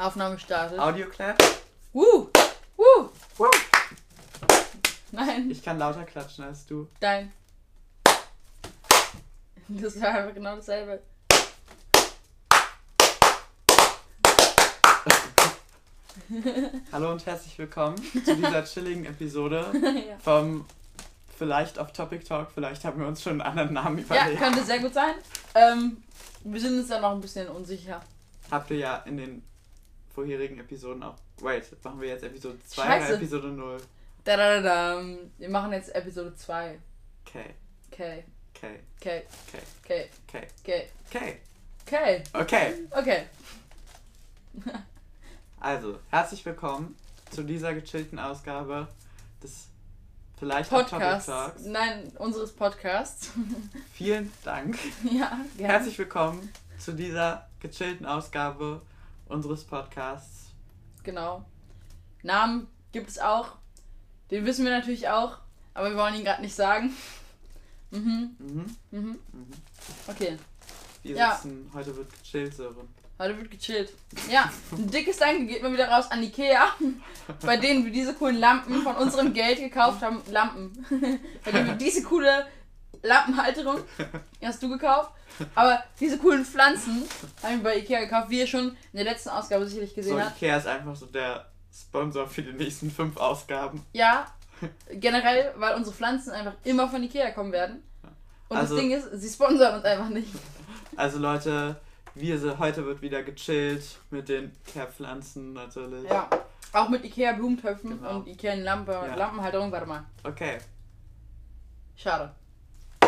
Aufnahme startet. Audio clap. Woo! Woo! Woo. Nein, Ich kann lauter klatschen als du. dein. Das war einfach genau dasselbe. Hallo und herzlich willkommen zu dieser chilligen Episode ja. vom vielleicht auf Topic Talk. Vielleicht haben wir uns schon einen anderen Namen ja, überlegt. könnte sehr gut sein. Ähm, wir sind uns da noch ein bisschen unsicher. Habt ihr ja in den vorherigen Episoden auch. Wait, machen wir jetzt Episode 2 Scheiße. oder Episode 0? Da, da, da, da. Wir machen jetzt Episode 2. Okay, Okay, okay, okay, okay, okay, okay, okay, okay. okay, Okay, also herzlich willkommen zu dieser gechillten Ausgabe des vielleicht Podcast. Talks. Nein, unseres Podcasts. Vielen Dank. ja, gerne. Herzlich willkommen zu dieser gechillten Ausgabe unseres Podcasts. Genau. Namen gibt es auch. Den wissen wir natürlich auch, aber wir wollen ihn gerade nicht sagen. Mhm, Mhm. mhm. Mhm. Okay, Wir Ja. sitzen, heute wird gechillt, Sören. heute wird gechillt. Ja, ein dickes Danke geht mal wieder raus an Ikea, bei denen wir diese coolen Lampen von unserem Geld gekauft haben. Lampen. bei denen wir diese coole Lampenhalterung, die hast du gekauft. Aber diese coolen Pflanzen haben wir bei Ikea gekauft, wie ihr schon in der letzten Ausgabe sicherlich gesehen So, habt. Ikea ist einfach so der Sponsor für die nächsten fünf Ausgaben. Ja, generell, weil unsere Pflanzen einfach immer von Ikea kommen werden. Und Also- das Ding ist, sie sponsern uns einfach nicht. Also Leute, wir sind, heute wird wieder gechillt mit den Ikea-Pflanzen natürlich. Ja. Auch mit Ikea Blumentöpfen Genau. und Ikea Lampe, Ja. Lampenhalterung. Warte mal. Okay, Schade.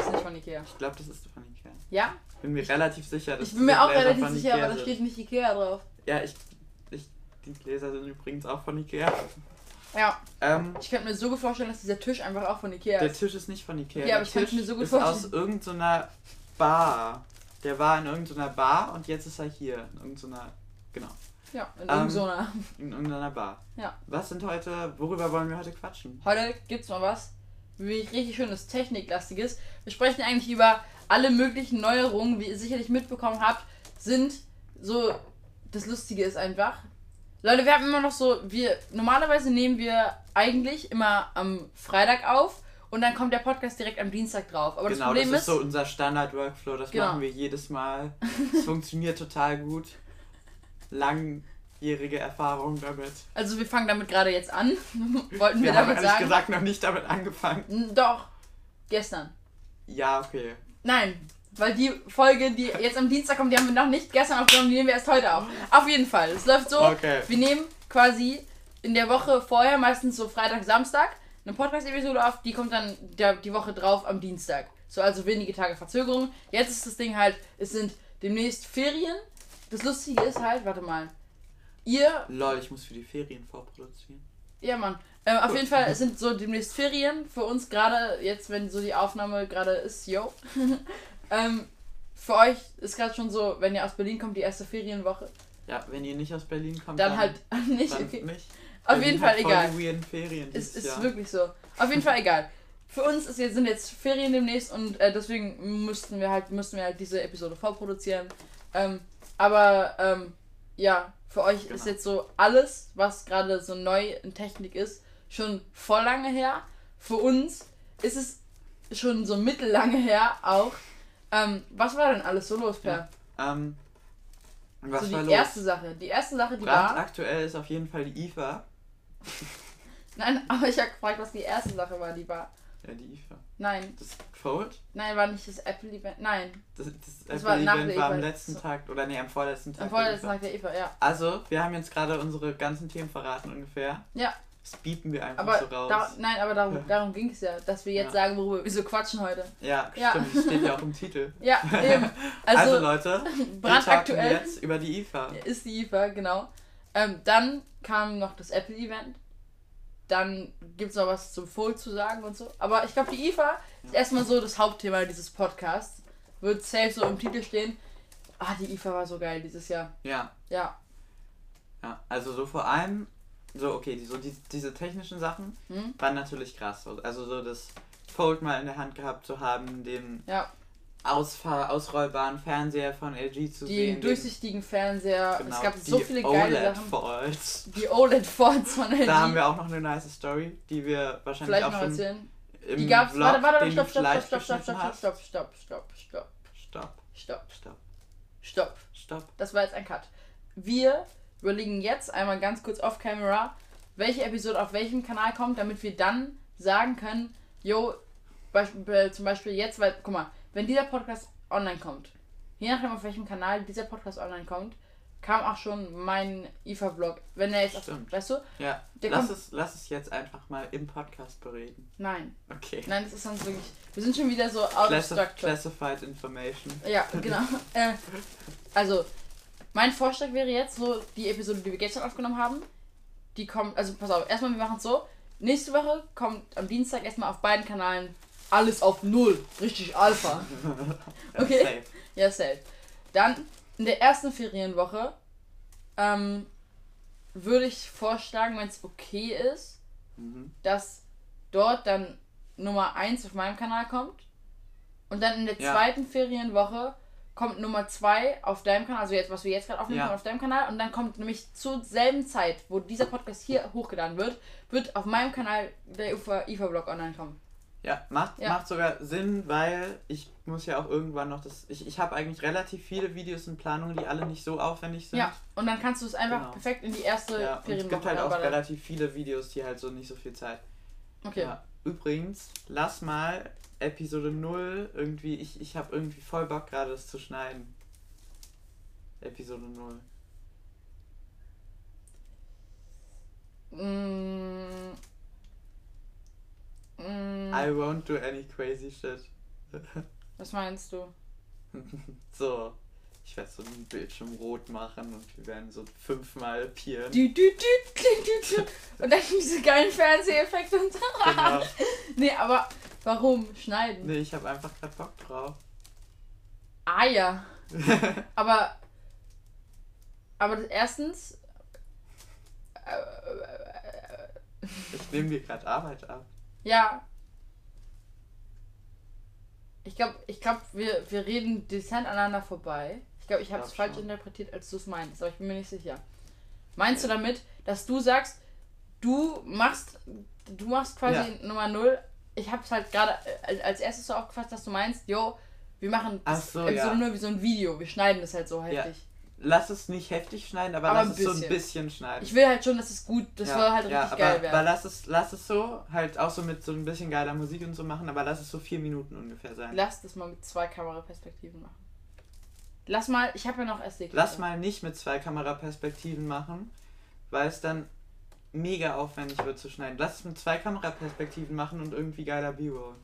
Ist nicht von Ikea. ich glaube, das ist von Ikea. Ja? Bin mir relativ sicher, dass Ich bin mir auch Gläser relativ sicher, Ikea aber da steht nicht Ikea drauf. Ja, ich, ich. Die Gläser sind übrigens auch von Ikea. Ja. Ähm, Ich könnte mir so gut vorstellen, dass dieser Tisch einfach auch von Ikea der ist. Tisch ist nicht von Ikea. Ja, der aber ich Tisch mir so gut ist vorstellen. aus irgendeiner Bar. Der war in irgendeiner Bar und jetzt ist er hier. In irgendeiner. Genau. Ja, in Ähm, irgend so einer. In irgendeiner Bar. Ja. Was sind heute. Worüber wollen wir heute quatschen? Heute gibt's mal was, wie richtig schönes Techniklastiges. Wir sprechen eigentlich über alle möglichen Neuerungen, wie ihr sicherlich mitbekommen habt, sind so. Das Lustige ist einfach. Leute, wir haben immer noch so, wir normalerweise nehmen wir eigentlich immer am Freitag auf und dann kommt der Podcast direkt am Dienstag drauf. Aber das genau, Problem das ist, ist so unser Standard-Workflow. Das Genau. machen wir jedes Mal. Es funktioniert total gut. Langjährige Erfahrung damit. also wir fangen damit gerade jetzt an. Wollten wir, Wir haben damit ehrlich sagen? gesagt noch nicht damit angefangen. Doch, gestern. Ja, okay. Nein, weil die Folge, die jetzt am Dienstag kommt, die haben wir noch nicht gestern aufgenommen, die nehmen wir erst heute auf. Auf jeden Fall. Es läuft so, Okay. wir nehmen quasi in der Woche vorher, meistens so Freitag, Samstag, eine Podcast-Episode auf, die kommt dann der, die Woche drauf am Dienstag. So, also wenige Tage Verzögerung. Jetzt ist das Ding halt, es sind demnächst Ferien. Das Lustige ist halt, warte mal, ihr Lol, ich muss für die Ferien vorproduzieren. Ja, Mann. Ähm, auf jeden Fall sind so demnächst Ferien für uns gerade, jetzt wenn so die Aufnahme gerade ist, yo. ähm, für euch ist gerade schon so, wenn ihr aus Berlin kommt, die erste Ferienwoche. Ja, wenn ihr nicht aus Berlin kommt, Dann halt nicht. dann Okay. nicht. Auf Berlin jeden Fall hat voll egal. Die weirden Ferien Es dieses ist Jahr. wirklich so. Auf jeden Fall egal. Für uns ist jetzt, sind jetzt Ferien demnächst und äh, deswegen müssten wir halt müssten wir halt diese Episode vorproduzieren. Ähm, aber ähm, ja, für euch ist Genau. jetzt so alles, was gerade so neu in Technik ist, schon voll lange her. Für uns ist es schon so mittellange her auch. Ähm, was war denn alles so los, Per? Ähm, was so war die los? erste Sache. Die erste Sache, die war. Brandaktuell ist auf jeden Fall die IFA. Nein, aber ich habe gefragt, was die erste Sache war, die war. Ja, die IFA. Nein, Das Fold? nein, war nicht das Apple-Event. Nein. Das, das, Das war Apple-Event der war am letzten Tag, oder nee, am vorletzten Tag. Am vorletzten. Tag der Eva, ja. Also, wir haben jetzt gerade unsere ganzen Themen verraten ungefähr. Ja. Das bieten wir einfach Aber so raus. da, nein, aber darum, darum ging es ja, dass wir jetzt Ja. sagen, worüber wir so quatschen heute. ja, Ja. stimmt, das steht ja auch im Titel. Ja, eben. Also, Also, Leute, brandaktuell jetzt über die IFA. ist die IFA, genau. Ähm, dann kam noch das Apple-Event. Dann gibt es noch was zum Fold zu sagen und so. Aber ich glaube, die IFA erstmal so das Hauptthema dieses Podcasts. Wird safe so im Titel stehen. Ah, die IFA war so geil dieses Jahr. Ja, Ja. ja. Also so vor allem, so okay, die, so die, diese technischen Sachen Hm? waren natürlich krass. Also so das Fold mal in der Hand gehabt zu haben, den Ja. Ausfahr ausrollbaren Fernseher von LG zu Die sehen. den- durchsichtigen Fernseher. genau, es gab so viele geile OLED Sachen. Folds. Die OLED-Fonts von LG. Da haben wir auch noch eine nice Story, die wir wahrscheinlich Vielleicht auch noch schon erzählen. Im Die gab's. Vlog, Warte, warte, stopp, stopp, stopp, stopp, stopp, stopp, stopp, stopp, stopp, stopp, Stopp, stopp, stopp, stopp. stopp. Das war jetzt ein Cut. Wir überlegen jetzt einmal ganz kurz off camera, welche Episode auf welchem Kanal kommt, damit wir dann sagen können, yo, Beispiel, zum Beispiel jetzt, weil, guck mal, wenn dieser Podcast online kommt, je nachdem auf welchem Kanal dieser Podcast online kommt, kam auch schon mein IFA-Vlog. Wenn er jetzt, auf, weißt du? Ja, lass es, lass es jetzt einfach mal im Podcast bereden. Nein, Okay. nein, das ist sonst wirklich, wir sind schon wieder so out of Classi structure. classified Information. Ja, genau. äh, also, mein Vorschlag wäre jetzt so, die Episode, die wir gestern aufgenommen haben, die kommt, also pass auf, erstmal, wir machen es so, nächste Woche kommt am Dienstag erstmal auf beiden Kanalen alles auf Null, richtig Alpha. Okay. Safe. Ja, safe. Dann, in der ersten Ferienwoche, ähm, würde ich vorschlagen, wenn es okay ist, Mhm. dass dort dann Nummer 1 auf meinem Kanal kommt. Und dann in der Ja. zweiten Ferienwoche kommt Nummer 2 auf deinem Kanal, also jetzt, was wir jetzt gerade aufnehmen, Ja. auf deinem Kanal. Und dann kommt nämlich zur selben Zeit, wo dieser Podcast hier hochgeladen wird, wird auf meinem Kanal der IFA-Blog online kommen. Ja, macht, Ja. macht sogar Sinn, weil ich muss ja auch irgendwann noch das. Ich, ich habe eigentlich relativ viele Videos in Planung, die alle nicht so aufwendig sind. Ja, und dann kannst du es einfach Genau. perfekt in die erste Ja, und es Ferienwoche gibt halt auch relativ viele Videos, die halt so nicht so viel Zeit. Okay. Ja. Übrigens, lass mal Episode 0 irgendwie. Ich, ich habe irgendwie voll Bock gerade das zu schneiden. Episode 0. Mm. Mm. I won't do any crazy shit. Was meinst du? so. Ich werde so ein Bildschirm rot machen und wir werden so fünfmal pieren. Du, du, du. Und dann diese geilen Fernseheffekte und so. Genau. Nee, aber warum schneiden? Nee, ich habe einfach grad Bock drauf. Ah ja. Aber. Aber das erstens. Äh, Ich nehme dir gerade Arbeit ab. Ja. Ich glaube, ich glaub, wir, wir reden dezent aneinander vorbei. Ich glaube, ich habe es falsch schon. interpretiert, als du es meinst, aber ich bin mir nicht sicher. Meinst du damit, dass du sagst, du machst, du machst quasi Ja. Nummer 0? Ich habe es halt gerade äh, als erstes so aufgefasst, dass du meinst, jo, wir machen so, Episode ja. nur wie so ein Video, wir schneiden das halt so Ja. Lass es nicht heftig schneiden, aber, Aber lass es so ein bisschen. schneiden. Ich will halt schon, dass es gut, das ja, soll halt ja, richtig aber, geil Aber werden. lass es, lass es so, halt auch so mit so ein bisschen geiler Musik und so machen, aber lass es so vier Minuten ungefähr sein. Lass das mal mit zwei Kameraperspektiven machen. Lass mal, ich habe ja noch SD. Lass mal nicht mit zwei Kameraperspektiven machen, weil es dann mega aufwendig wird zu schneiden. Lass es mit zwei Kameraperspektiven machen und irgendwie geiler B-Roll.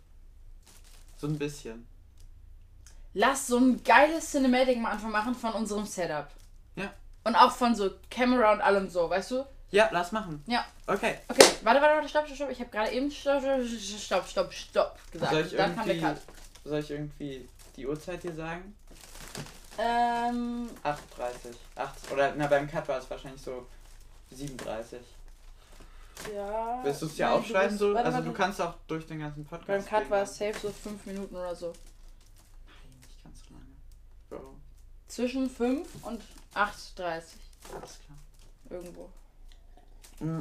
So ein bisschen. Lass so ein geiles Cinematic mal einfach machen von unserem Setup. Ja. Und auch von so Camera und allem so, weißt du? Ja, lass machen. Ja. Okay. Okay, warte, warte, warte, stopp, stopp, stopp. Ich habe gerade eben stopp, stopp, stopp, stopp, gesagt. Soll ich Dann kam der Cut. soll ich irgendwie die Uhrzeit dir sagen? Ähm, 8.30. 8, oder na beim Cut war es wahrscheinlich so 37. ja. Willst du es dir aufschreiben so? Warte, also warte. du kannst auch durch den ganzen Podcast. Beim Cut war es safe so fünf Minuten oder so. Nein, nicht ganz so lange. Bro, Zwischen 5 und 8,30 alles klar. irgendwo. Mm.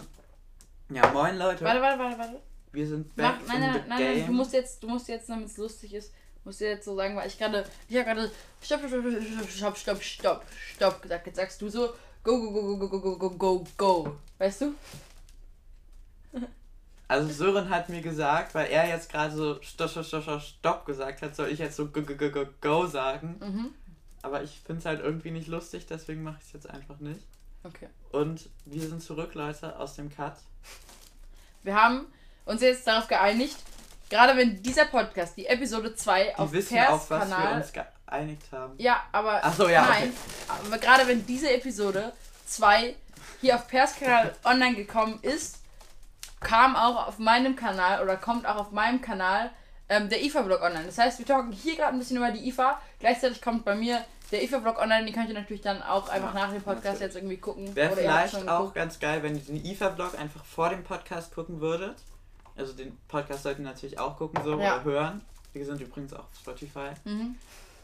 Ja, moin Leute. Warte, warte, warte, warte. Wir sind Mach, back nein, in nein, nein, nein, nein, du musst jetzt, du musst jetzt, damit es lustig ist, musst du jetzt so sagen, weil ich gerade, ich habe gerade stopp, stopp, stopp, stopp, stopp, stopp, stopp gesagt. Jetzt sagst du so go, go, go, go, go, go, go, go, go. Weißt du? Also Sören hat mir gesagt, weil er jetzt gerade so stopp, stopp, stopp, stopp, stopp gesagt hat, soll ich jetzt so go, go, go, go, go sagen. Mhm. Aber ich finde es halt irgendwie nicht lustig, deswegen mache ich es jetzt einfach nicht. Okay. Und wir sind zurück, Leute, aus dem Cut. Wir haben uns jetzt darauf geeinigt, gerade wenn dieser Podcast, die Episode 2 Die auf wissen, Pers auf was wir Kanal. uns geeinigt haben. Ja, aber. So, ja, Nein. Aber gerade wenn diese Episode 2 hier auf Pers Kanal online gekommen ist, kam auch auf meinem Kanal oder kommt auch auf meinem Kanal ähm, der IFA-Blog online. Das heißt, wir talken hier gerade ein bisschen über die IFA. Gleichzeitig kommt bei mir der IFA-Blog online. Den könnt ihr natürlich dann auch einfach Ja, nach dem Podcast jetzt irgendwie gucken. Wäre vielleicht auch ganz geil, wenn ihr den IFA-Blog einfach vor dem Podcast gucken würdet. Also den Podcast sollten ihr natürlich auch gucken so Ja. oder hören. Wir sind übrigens auch auf Spotify. Mhm.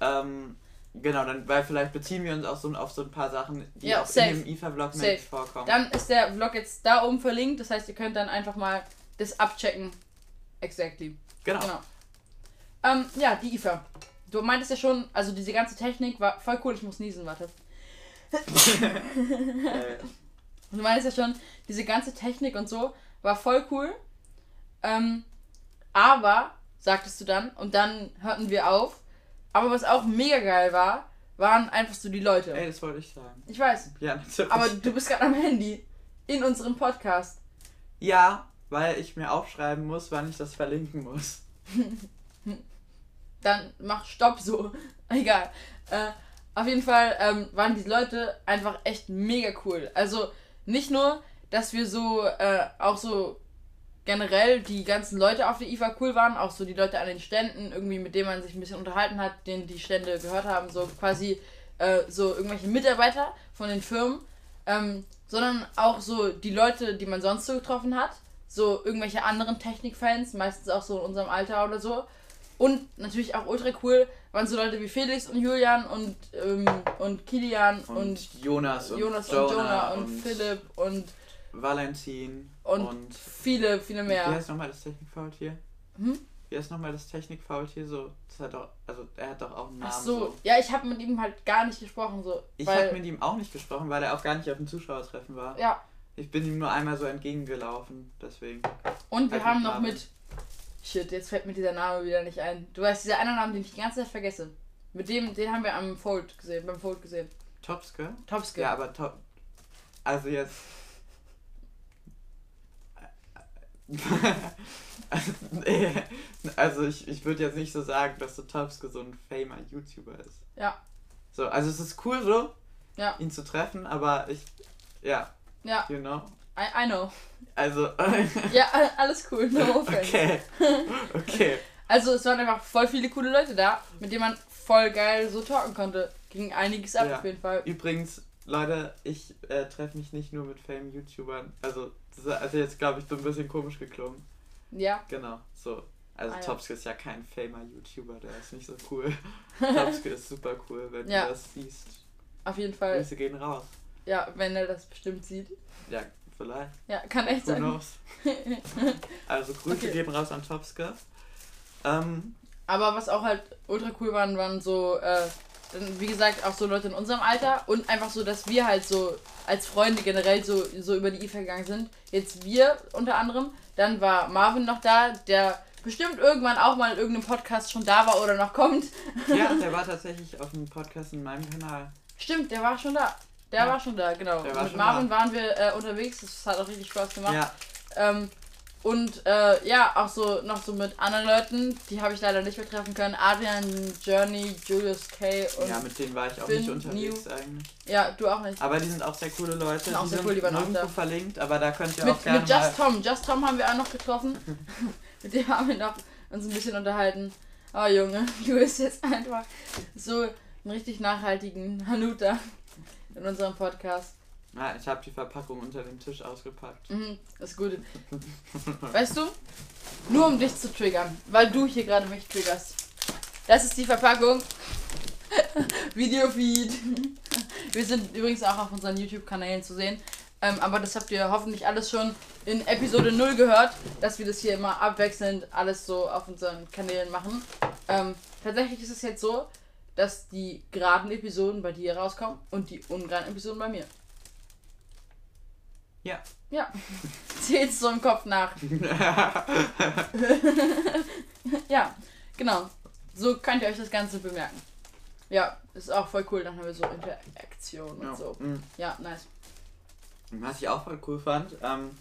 Ähm, genau, dann, weil vielleicht beziehen wir uns auch so auf so ein paar Sachen, die Ja, auch safe. in dem IFA-Vlog Safe. mit vorkommen. Dann ist der Vlog jetzt da oben verlinkt. Das heißt, ihr könnt dann einfach mal das abchecken. Exactly. genau. Genau. Ähm, ja, die IFA. Du meintest ja schon, also diese ganze Technik war voll cool. Ich muss niesen, warte. Du meinst ja schon, diese ganze Technik und so war voll cool. Ähm, aber, sagtest du dann, und dann hörten wir auf. Aber was auch mega geil war, waren einfach so die Leute. ey, das wollte ich sagen. Ich weiß. Ja, natürlich. Aber du bist gerade am Handy. In unserem Podcast. ja, weil ich mir aufschreiben muss, wann ich das verlinken muss. Dann mach Stopp so. Egal. Äh, auf jeden Fall ähm, waren die Leute einfach echt mega cool. Also nicht nur, dass wir so äh, auch so generell die ganzen Leute auf der IFA cool waren, auch so die Leute an den Ständen, irgendwie mit denen man sich ein bisschen unterhalten hat, denen die Stände gehört haben, so quasi äh, so irgendwelche Mitarbeiter von den Firmen, ähm, sondern auch so die Leute, die man sonst so getroffen hat, so irgendwelche anderen Technikfans, meistens auch so in unserem Alter oder so. Und natürlich auch ultra cool waren so Leute wie Felix und Julian und, ähm, und Kilian Und, und, Jonas und Jonas Jonah und Jonah und, Philipp und, Valentin und, und viele, viele Wie mehr. heißt nochmal das Technikfaultier? Hm? Wie heißt nochmal das Technikfaultier? So, das hat doch, also er hat doch auch einen Namen. Ach so, ja, ich habe mit ihm halt gar nicht gesprochen, so. Ich habe mit ihm auch nicht gesprochen, weil er auch gar nicht auf dem Zuschauertreffen war. Ja, Ich bin ihm nur einmal so entgegengelaufen, deswegen. und wir Halt haben noch mit. Shit, jetzt fällt mir dieser Name wieder nicht ein. Du weißt, dieser eine Name, den ich die ganze Zeit vergesse. Mit dem, den haben wir am Fold gesehen, beim Fold gesehen. Topske? Topske. Ja, aber top. Also jetzt. also ich, ich würde jetzt nicht so sagen, dass so Topske so ein famer YouTuber ist. Ja. So, also es ist cool so, Ja. ihn zu treffen, aber ich. Ja, Ja, you know. I, I know. Also. Ja, alles cool, no offense. okay. Okay. Also es waren einfach voll viele coole Leute da, mit denen man voll geil so talken konnte. Ging einiges ab Ja. auf jeden Fall. Übrigens, Leute, ich äh, treffe mich nicht nur mit Fame-YouTubern. Also, das ist also jetzt, glaube ich, so ein bisschen komisch geklungen. Ja, Genau, so. Also, Ah, ja. Topske ist ja kein Famer-YouTuber, der ist nicht so cool. Topske ist super cool, wenn Ja. du das siehst. auf jeden Fall. Grüße gehen raus. Ja, wenn er das bestimmt sieht. Ja, vielleicht. Ja, kann echt sein. knows? Also, Grüße Okay. gehen raus an Topske. Ähm, Aber was auch halt ultra cool waren, waren so, äh, wie gesagt, auch so Leute in unserem Alter und einfach so, dass wir halt so als Freunde generell so, so über die IFA gegangen sind. Jetzt wir unter anderem. Dann war Marvin noch da, der bestimmt irgendwann auch mal in irgendeinem Podcast schon da war oder noch kommt. ja, der war tatsächlich auf einem Podcast in meinem Kanal. Stimmt, der war schon da. Der Ja. war schon da, genau. War Mit Marvin waren wir äh, unterwegs, das hat auch richtig Spaß gemacht. Ja, Ähm, und äh, ja, auch so noch so mit anderen Leuten, die habe ich leider nicht mehr treffen können. Adrian, Journey, Julius K. und ja, mit denen war ich auch Finn, nicht unterwegs eigentlich. ja, du auch nicht. Aber die sind auch sehr coole Leute. Sind auch die sehr sind cool, die waren auch nirgendwo da. verlinkt, aber da könnt ihr auch Mit, gerne mit. Just Tom. Just Tom haben wir auch noch getroffen. mit dem haben wir noch uns ein bisschen unterhalten. Oh Junge, du bist jetzt einfach so einen richtig nachhaltigen Hanuta in unserem Podcast. Ja, ich habe die Verpackung unter dem Tisch ausgepackt. Mhm, das ist gut. Weißt du, nur um dich zu triggern, weil du hier gerade mich triggerst. Das ist die Verpackung. Videofeed. Wir sind übrigens auch auf unseren YouTube-Kanälen zu sehen. Ähm, aber das habt ihr hoffentlich alles schon in Episode 0 gehört, dass wir das hier immer abwechselnd alles so auf unseren Kanälen machen. Ähm, tatsächlich ist es jetzt so, dass die geraden Episoden bei dir rauskommen und die ungeraden Episoden bei mir. Ja. Ja. Zählst so im Kopf nach. ja, genau. So könnt ihr euch das Ganze bemerken. Ja, ist auch voll cool. Dann haben wir so Interaktion und ja. so. mm. Ja, nice. Was ich auch voll cool fand, ähm,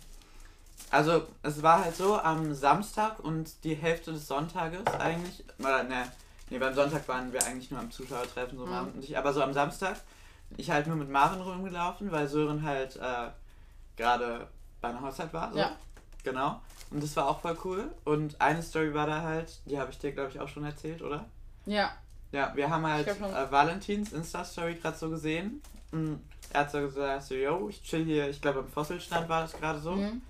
also es war halt so am Samstag und die Hälfte des Sonntages eigentlich, oder ne, nee, beim Sonntag waren wir eigentlich nur am Zuschauertreffen, so Mhm. Ich, aber so am Samstag, ich halt nur mit Marvin rumgelaufen, weil Sören halt äh, gerade bei einer Hochzeit war. So. Ja. Genau. Und das war auch voll cool. Und eine Story war da halt, die habe ich dir, glaube ich, auch schon erzählt, oder? Ja, Ja, wir haben halt äh, Valentins Insta-Story gerade so gesehen. Mm, Er hat so gesagt, so, yo, ich chill hier, ich glaube am Fossilstand war das gerade so. mhm.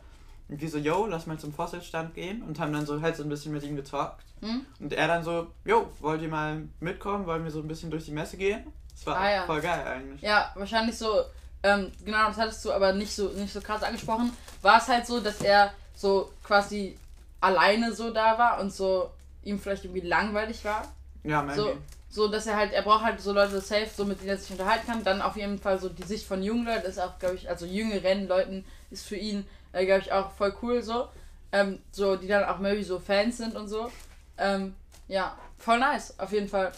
Irgendwie so, yo, lass mal zum Fossilstand gehen und haben dann so halt so ein bisschen mit ihm getalkt. Hm? Und er dann so, yo, wollt ihr mal mitkommen? Wollen wir so ein bisschen durch die Messe gehen? Das war Ah, ja. voll geil eigentlich. Ja, wahrscheinlich so, ähm, genau, das hattest du aber nicht so, nicht so krass angesprochen. War es halt so, dass er so quasi alleine so da war und so ihm vielleicht irgendwie langweilig war. Ja, maybe. So, so dass er halt, er braucht halt so Leute safe, so mit denen er sich unterhalten kann. Dann auf jeden Fall so die Sicht von jungen Leuten ist auch, glaube ich, also jüngeren Leuten ist für ihn, äh, glaube ich, auch voll cool so. Ähm, so, die dann auch maybe so Fans sind und so. Ähm, ja, voll nice, auf jeden Fall.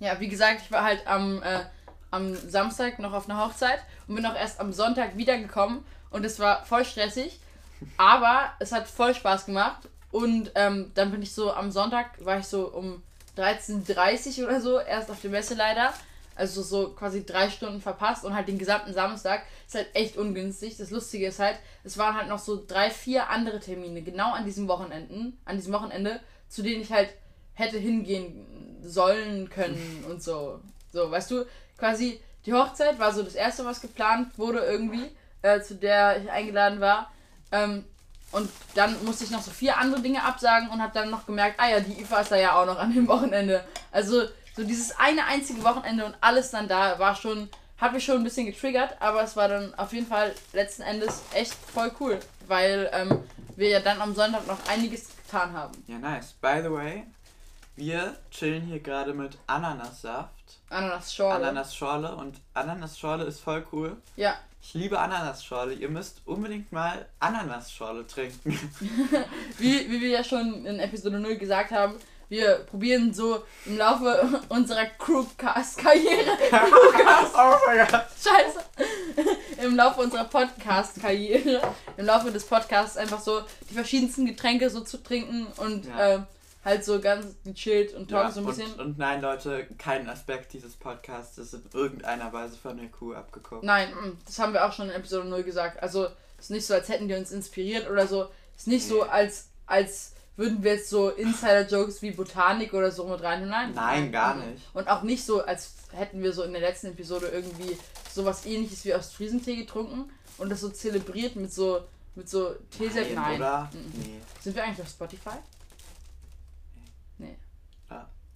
Ja, wie gesagt, ich war halt am, äh, am Samstag noch auf einer Hochzeit und bin auch erst am Sonntag wiedergekommen und es war voll stressig, aber es hat voll Spaß gemacht und ähm, dann bin ich so am Sonntag, war ich so um 13.30 Uhr oder so erst auf der Messe leider. Also so quasi drei Stunden verpasst und halt den gesamten Samstag ist halt echt ungünstig. Das Lustige ist halt, es waren halt noch so drei, vier andere Termine genau an diesem Wochenenden, an diesem Wochenende, zu denen ich halt hätte hingehen sollen können und so. So, weißt du, quasi die Hochzeit war so das erste, was geplant wurde irgendwie, äh, zu der ich eingeladen war. Ähm, und dann musste ich noch so vier andere Dinge absagen und habe dann noch gemerkt, ah ja, die IFA ist da ja auch noch an dem Wochenende. Also so dieses eine einzige Wochenende und alles dann da war schon, hat mich schon ein bisschen getriggert, aber es war dann auf jeden Fall letzten Endes echt voll cool, weil ähm, wir ja dann am Sonntag noch einiges getan haben. Ja, nice. By the way, wir chillen hier gerade mit Ananassaft, Ananas-Schorle. Ananasschorle und Ananasschorle ist voll cool. Ja, Ich liebe Ananasschorle. Ihr müsst unbedingt mal Ananasschorle trinken. wie, wie wir ja schon in Episode 0 gesagt haben, wir probieren so im Laufe unserer Crewcast-Karriere oh mein Gott. Scheiße. Im Laufe unserer Podcast-Karriere, im Laufe des Podcasts einfach so die verschiedensten Getränke so zu trinken und Ja. äh, halt so ganz gechillt und talk Ja, so ein bisschen. und, und nein, Leute, kein Aspekt dieses Podcasts ist in irgendeiner Weise von der Kuh abgeguckt. Nein, mm, das haben wir auch schon in Episode 0 gesagt. Also, es ist nicht so, als hätten die uns inspiriert oder so. Es ist nicht so, Nee. als, als würden wir jetzt so Insider-Jokes wie Botanik oder so mit rein. Nein, Nein, gar nicht. Und auch nicht so, als hätten wir so in der letzten Episode irgendwie sowas ähnliches wie aus Friesentee getrunken und das so zelebriert mit so mit so Teesäften. Nein. Oder? Mhm. Nee. Sind wir eigentlich auf Spotify?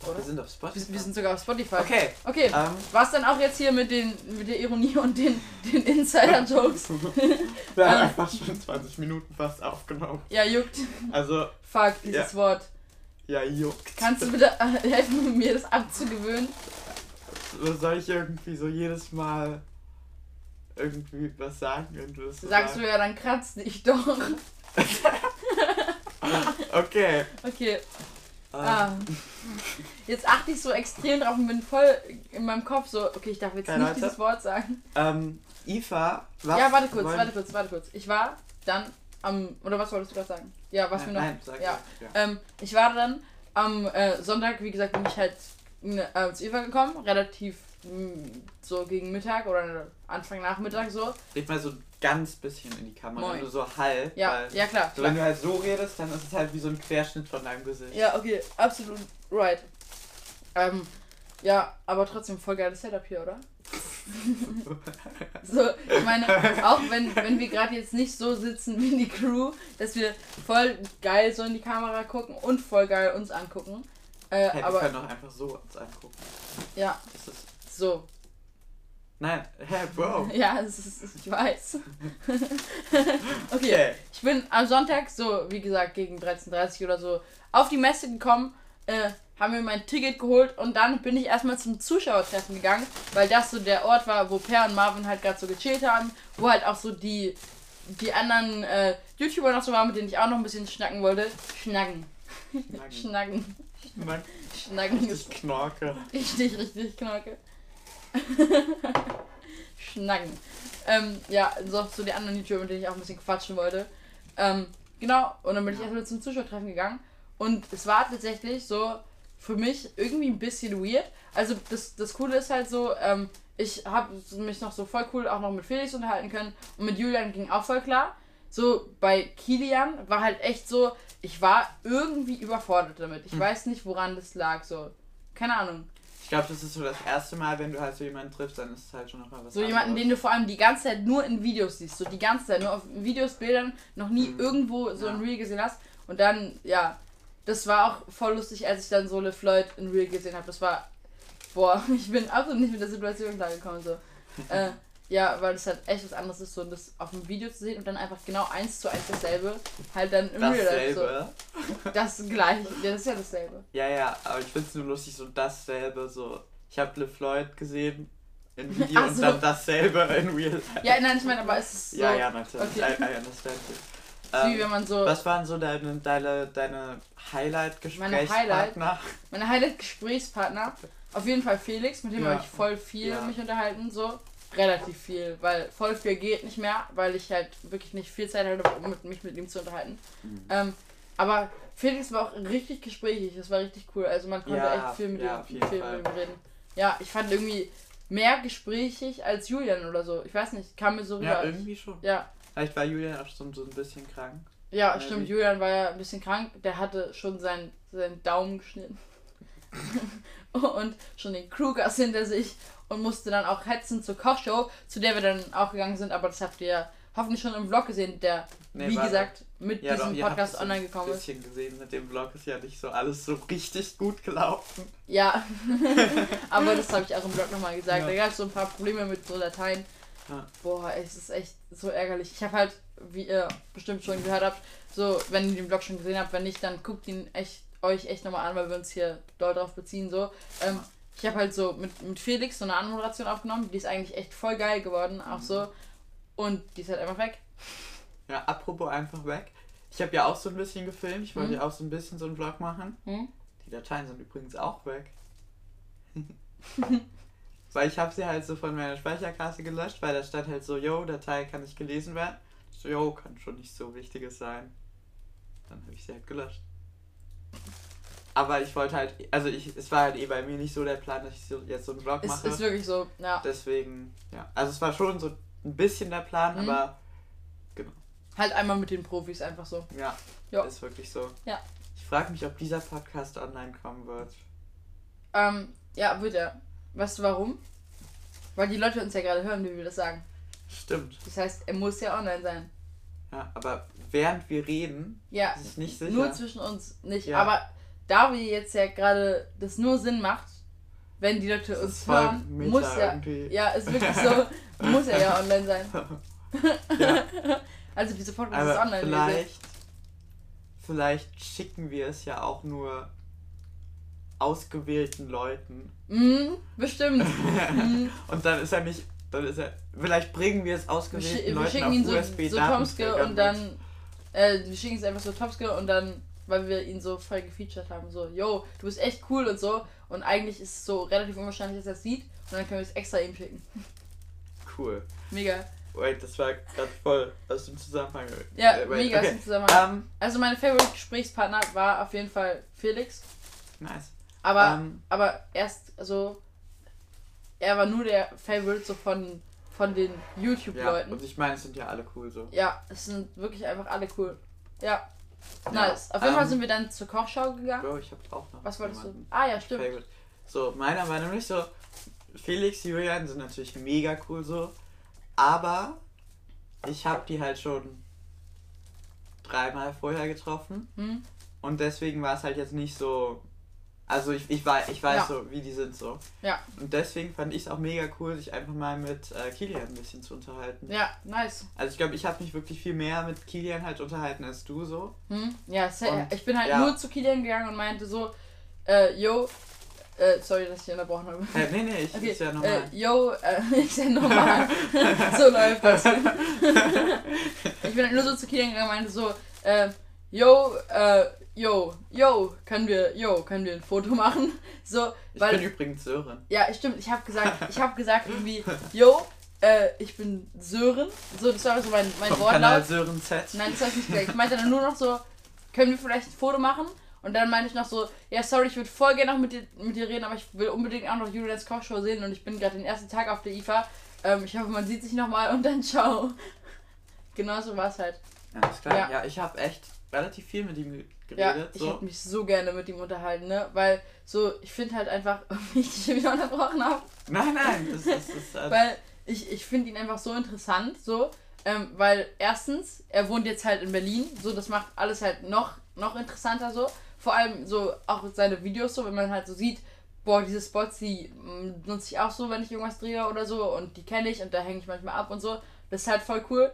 Oder? Wir sind auf Spotify. Wir, sind sogar auf Spotify. okay. Okay. Ähm, Was dann auch jetzt hier mit den mit der Ironie und den, den Insider-Jokes? wir haben Ähm. einfach schon 20 Minuten fast aufgenommen. Ja, juckt. Also, Fuck, dieses Wort. ja, juckt. Kannst du bitte helfen, mir das abzugewöhnen? Soll ich irgendwie so jedes Mal irgendwie was sagen, wenn du Sagst du ja, dann kratzt dich doch. Okay. Okay. Ähm, Ah. Jetzt achte ich so extrem drauf und bin voll in meinem Kopf so, okay, ich darf jetzt Okay, nicht Leute. dieses Wort sagen. ähm, Ifa, was ja, warte kurz, wollen- warte kurz, warte kurz. Ich war dann am, oder was wolltest du gerade sagen? Ja, was mir noch. Nein, sag ja. ja. Ähm, ich war dann am äh, Sonntag, wie gesagt, bin ich halt äh, zu Eva gekommen, relativ mh, so gegen Mittag oder Anfang Nachmittag so. Red mal so ganz bisschen in die Kamera, Moin. nur so halb. Ja, weil, ja klar. so, klar. wenn du halt so redest, dann ist es halt wie so ein Querschnitt von deinem Gesicht. Ja, okay, absolut right. Ähm, ja, aber trotzdem voll geiles Setup hier, oder? so, ich meine, auch wenn, wenn wir gerade jetzt nicht so sitzen wie die Crew, dass wir voll geil so in die Kamera gucken und voll geil uns angucken. Äh, Hey, wir aber können doch einfach so uns angucken. ja, Das ist. so. Nein, hey, Bro. Ja, es ist, ich weiß. okay, ich bin am Sonntag, so wie gesagt, gegen 13.30 Uhr oder so, auf die Messe gekommen, äh, haben mir mein Ticket geholt und dann bin ich erstmal zum Zuschauertreffen gegangen, weil das so der Ort war, wo Per und Marvin halt gerade so gechillt haben, wo halt auch so die, die anderen äh, YouTuber noch so waren, mit denen ich auch noch ein bisschen schnacken wollte. Schnacken. Schnacken. Schnacken. Schnack. Schnacken ist Ich knorke. Richtig, richtig knorke. Schnacken. Ähm, ja, so, so die anderen YouTuber, mit denen ich auch ein bisschen quatschen wollte. Ähm, genau, und dann bin ich erstmal zum Zuschauertreffen gegangen. Und es war tatsächlich so für mich irgendwie ein bisschen weird. Also das, das Coole ist halt so, ähm, ich habe mich noch so voll cool auch noch mit Felix unterhalten können. Und mit Julian ging auch voll klar. So bei Kilian war halt echt so, ich war irgendwie überfordert damit. Ich Hm. weiß nicht, woran das lag. So, keine Ahnung. Ich glaube, das ist so das erste Mal, wenn du halt so jemanden triffst, dann ist es halt schon noch mal was So jemanden, den du vor allem die ganze Zeit nur in Videos siehst. So die ganze Zeit, nur auf Videos, Bildern, noch nie Mhm. irgendwo so Ja. ein Real gesehen hast. Und dann, ja, das war auch voll lustig, als ich dann so LeFloid in Real gesehen habe. Das war, boah, ich bin absolut nicht mit der Situation klargekommen. So. äh, ja, weil das halt echt was anderes ist, so das auf dem Video zu sehen und dann einfach genau eins zu eins dasselbe, halt dann im Real Life. So. Dasselbe. Das gleiche, ja, das ist ja dasselbe. Ja, ja, aber ich finde es nur lustig, so dasselbe, so. Ich habe LeFloid gesehen in Video Ach und so. dann dasselbe in Real Life. Ja, nein, ich meine, aber es ist so, ja, ja, natürlich. Okay. I, I understand es ist wie Ähm, wenn man so, was waren so deine, deine, deine Highlight-Gesprächspartner? meine Highlight-Gesprächspartner, auf jeden Fall Felix, mit dem Ja. habe ich voll viel Ja. mich unterhalten, so. Relativ viel, weil voll viel geht nicht mehr, weil ich halt wirklich nicht viel Zeit hatte, um mit, mich mit ihm zu unterhalten. Mhm. Ähm, aber Felix war auch richtig gesprächig, das war richtig cool. Also man konnte Ja, echt viel mit, ja, ihm, viel Fall. mit ihm reden. Ja, ich fand irgendwie mehr gesprächig als Julian oder so. Ich weiß nicht, kam mir so rüber. Ja, irgendwie schon. ja, Vielleicht war Julian auch schon so ein bisschen krank. ja, Maybe. stimmt. Julian war ja ein bisschen krank. Der hatte schon seinen, seinen Daumen geschnitten. und schon den Krugers hinter sich und musste dann auch hetzen zur Kochshow, zu der wir dann auch gegangen sind. Aber das habt ihr ja hoffentlich schon im Vlog gesehen, der, Nee, wie gesagt, mit Ja, doch, diesem habt Podcast online Ein gekommen ist. bisschen gesehen mit dem Vlog ist ja nicht so alles so richtig gut gelaufen. Ja, aber das habe ich auch im Blog nochmal gesagt. Ja. Da gab es so ein paar Probleme mit so Dateien. Ja. Boah, es ist echt so ärgerlich. Ich habe halt, wie ihr bestimmt schon gehört habt, so, wenn ihr den Blog schon gesehen habt, wenn nicht, dann guckt ihn echt, euch echt nochmal an, weil wir uns hier doll drauf beziehen. So. Ähm, ich habe halt so mit, mit Felix so eine Anmoderation aufgenommen, die ist eigentlich echt voll geil geworden, auch so. Und die ist halt einfach weg. Ja, apropos einfach weg. Ich habe ja auch so ein bisschen gefilmt. Ich wollte Mhm. ja auch so ein bisschen so einen Vlog machen. Hm? Die Dateien sind übrigens auch weg. weil ich habe sie halt so von meiner Speicherkarte gelöscht, weil da stand halt so, yo, Datei kann nicht gelesen werden. So, yo, kann schon nicht so wichtiges sein. Dann habe ich sie halt gelöscht. Aber ich wollte halt, also ich, es war halt eh bei mir nicht so der Plan, dass ich so jetzt so einen Vlog Ist, mache. ist wirklich so, ja. Deswegen, ja. Also es war schon so ein bisschen der Plan, Mhm. aber Halt einmal mit den Profis einfach so. ja, Ja. ist wirklich so. Ja. Ich frage mich, ob dieser Podcast online kommen wird. Ähm, ja, wird er. Weißt du warum? Weil die Leute uns ja gerade hören, wie wir das sagen. Stimmt. Das heißt, er muss ja online sein. Ja, aber während wir reden, Ja, ist es nicht sicher. nur zwischen uns nicht. Ja. Aber da wir jetzt ja gerade das nur Sinn macht, wenn die Leute Das uns hören, muss ja, irgendwie. ja, ist wirklich so, muss er ja online sein. ja, Also diese Podcast ist aber online. wie vielleicht, vielleicht schicken wir es ja auch nur ausgewählten Leuten. Mhm, bestimmt. Mhm. Und dann ist er nicht, dann ist er, vielleicht bringen wir es Wir, ausgewählten wir Leuten schicken auf ihn so, USB so Tomske und dann, äh, wir schicken es einfach so Tomske und dann, weil wir ihn so voll gefeatured haben, so, yo, du bist echt cool und so. Und eigentlich ist es so relativ unwahrscheinlich, dass er es sieht. Und dann können wir es extra ihm schicken. Cool. Mega. Wait, das war gerade voll aus dem Zusammenhang. Ja, Äh, wait, mega okay. okay. Zusammenhang. Ähm, Also mein Favorite Gesprächspartner war auf jeden Fall Felix. nice. Aber, Ähm, aber erst, also, er war nur der Favorite so von, von den ja, YouTube-Leuten. und ich meine, es sind ja alle cool so. Ja, es sind wirklich einfach alle cool. Ja, Ja, nice. Auf jeden Fall ähm, sind wir dann zur Kochschau gegangen. Bro, ich hab auch noch Was wolltest du? Ah ja, stimmt. Favorite. So, meiner Meinung nach so, Felix, Julian sind natürlich mega cool so, aber ich habe die halt schon dreimal vorher getroffen Hm? und deswegen war es halt jetzt nicht so, also ich, ich, weiß, ich weiß Ja. so, wie die sind so. Ja. Und deswegen fand ich es auch mega cool, sich einfach mal mit äh, Kilian ein bisschen zu unterhalten. Ja, nice. Also ich glaube, ich habe mich wirklich viel mehr mit Kilian halt unterhalten als du so. Hm? Ja, Und- ich bin halt ja. nur zu Kilian gegangen und meinte so, äh, yo, äh, sorry, dass ich unterbrochen habe. Äh, nee, nee, ich Okay, ist ja normal. äh, yo, äh, ist ja normal. so läuft das. ich bin halt nur so zu Kilian gegangen und meinte so, äh, yo, äh, yo, yo, können wir, yo, können wir ein Foto machen? So, ich weil, bin übrigens Sören. ja, stimmt, ich habe gesagt, ich habe gesagt irgendwie, yo, äh, ich bin Sören. So, das war so mein, mein Vom Wortlaut. Kanal Sören Z. Nein, das habe ich nicht gesagt. Ich meinte dann nur noch so, können wir vielleicht ein Foto machen? Und dann meinte ich noch so, ja, sorry, ich würde voll gerne noch mit dir, mit dir reden, aber ich will unbedingt auch noch Julians Kochshow sehen und ich bin gerade den ersten Tag auf der IFA. Ähm, ich hoffe, man sieht sich nochmal und dann ciao. Genau so war es halt. Ja, ist klar. Ja. Ja, ich habe echt, relativ viel mit ihm ge- Ja, geredet. ich so. hätte mich so gerne mit ihm unterhalten, ne? Weil so, ich finde halt einfach, wie ich dich wieder unterbrochen habe, Nein, nein, das, das ist. Äh, weil ich, ich finde ihn einfach so interessant, so, ähm, weil erstens, er wohnt jetzt halt in Berlin, so, das macht alles halt noch, noch interessanter, so. Vor allem so auch seine Videos, so, wenn man halt so sieht, boah, diese Spots, die mm, nutze ich auch so, wenn ich irgendwas drehe oder so und die kenne ich und da hänge ich manchmal ab und so. Das ist halt voll cool.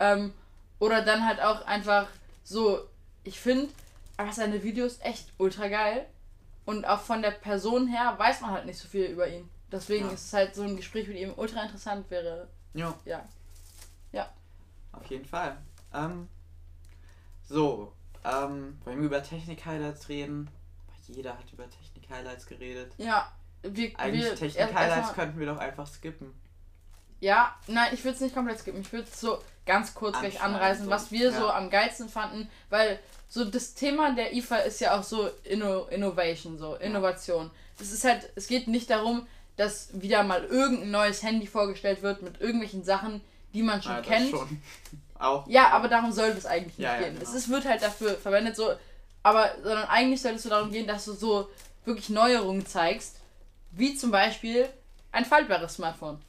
Ähm, oder dann halt auch einfach so, ich finde einfach seine Videos echt ultra geil. Und auch von der Person her weiß man halt nicht so viel über ihn. Deswegen Ja. ist es halt so ein Gespräch mit ihm ultra interessant wäre. jo, Ja. auf jeden Fall. Ähm, so, ähm, wollen wir über Technik-Highlights reden? Jeder hat über Technik-Highlights geredet. Ja. Wir, Eigentlich Technik-Highlights könnten wir doch einfach skippen. Ja, nein, ich würde es nicht komplett skippen. Ich würde es so ganz kurz gleich anreißen, so. was wir so Ja. am geilsten fanden, weil so das Thema der IFA ist ja auch so Inno Innovation, so Innovation. Es ist halt, es geht nicht darum, dass wieder mal irgendein neues Handy vorgestellt wird mit irgendwelchen Sachen, die man schon Ja, kennt. Schon. Auch. Ja, aber darum soll es eigentlich nicht Ja, ja, gehen. genau. Es ist, wird halt dafür verwendet, so, aber sondern eigentlich soll es so darum gehen, dass du so wirklich Neuerungen zeigst, wie zum Beispiel ein faltbares Smartphone.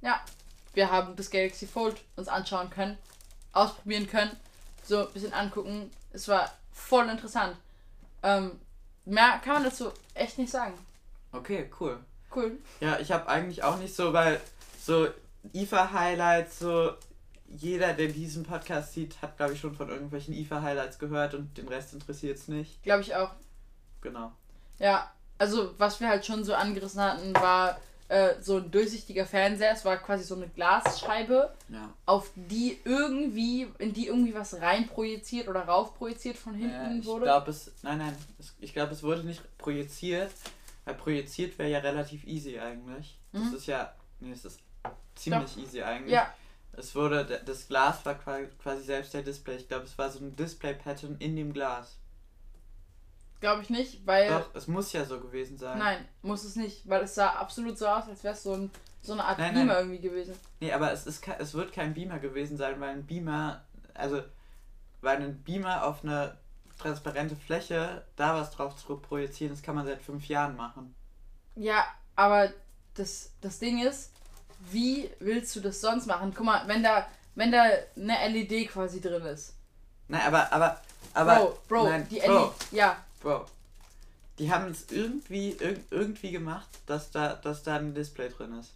Ja. Wir haben das Galaxy Fold uns anschauen können, ausprobieren können, so ein bisschen angucken. Es war voll interessant. Ähm, mehr kann man dazu echt nicht sagen. Okay, cool. Cool. Ja, ich habe eigentlich auch nicht so, weil so IFA-Highlights, so jeder, der diesen Podcast sieht, hat, glaube ich, schon von irgendwelchen IFA-Highlights gehört und den Rest interessiert es nicht. Glaube ich auch. Genau. Ja, also was wir halt schon so angerissen hatten, war äh, so ein durchsichtiger Fernseher. Es war quasi so eine Glasscheibe, Ja. auf die irgendwie, in die irgendwie was rein projiziert oder rauf projiziert von Äh, hinten ich wurde. glaube, es. Nein, nein. Es, ich glaube, es wurde nicht projiziert. Weil projiziert wäre ja relativ easy eigentlich. Das Mhm. ist ja. Nee, es ist ziemlich easy eigentlich. Ja, Es wurde. Das Glas war qua- quasi selbst der Display. Ich glaube, es war so ein Display-Pattern in dem Glas. Glaube ich nicht, weil. Doch, es muss ja so gewesen sein. Nein, muss es nicht, weil es sah absolut so aus, als wäre es so, ein, so eine Art Nein, Beamer nein. irgendwie gewesen. Nee, aber es, ist, es wird kein Beamer gewesen sein, weil ein Beamer, also, weil ein Beamer auf eine transparente Fläche, da was drauf zu projizieren, das kann man seit fünf Jahren machen. Ja, aber das, das Ding ist, wie willst du das sonst machen? Guck mal, wenn da, wenn da eine LED quasi drin ist. Nein, aber, aber, aber, Bro, Bro, nein, die Bro, LED. Ja, Bro. Die haben es irgendwie, irg irgendwie gemacht, dass da, dass da ein Display drin ist.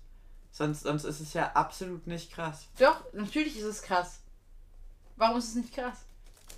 Sonst, sonst ist es ja absolut nicht krass. doch, natürlich ist es krass. Warum ist es nicht krass?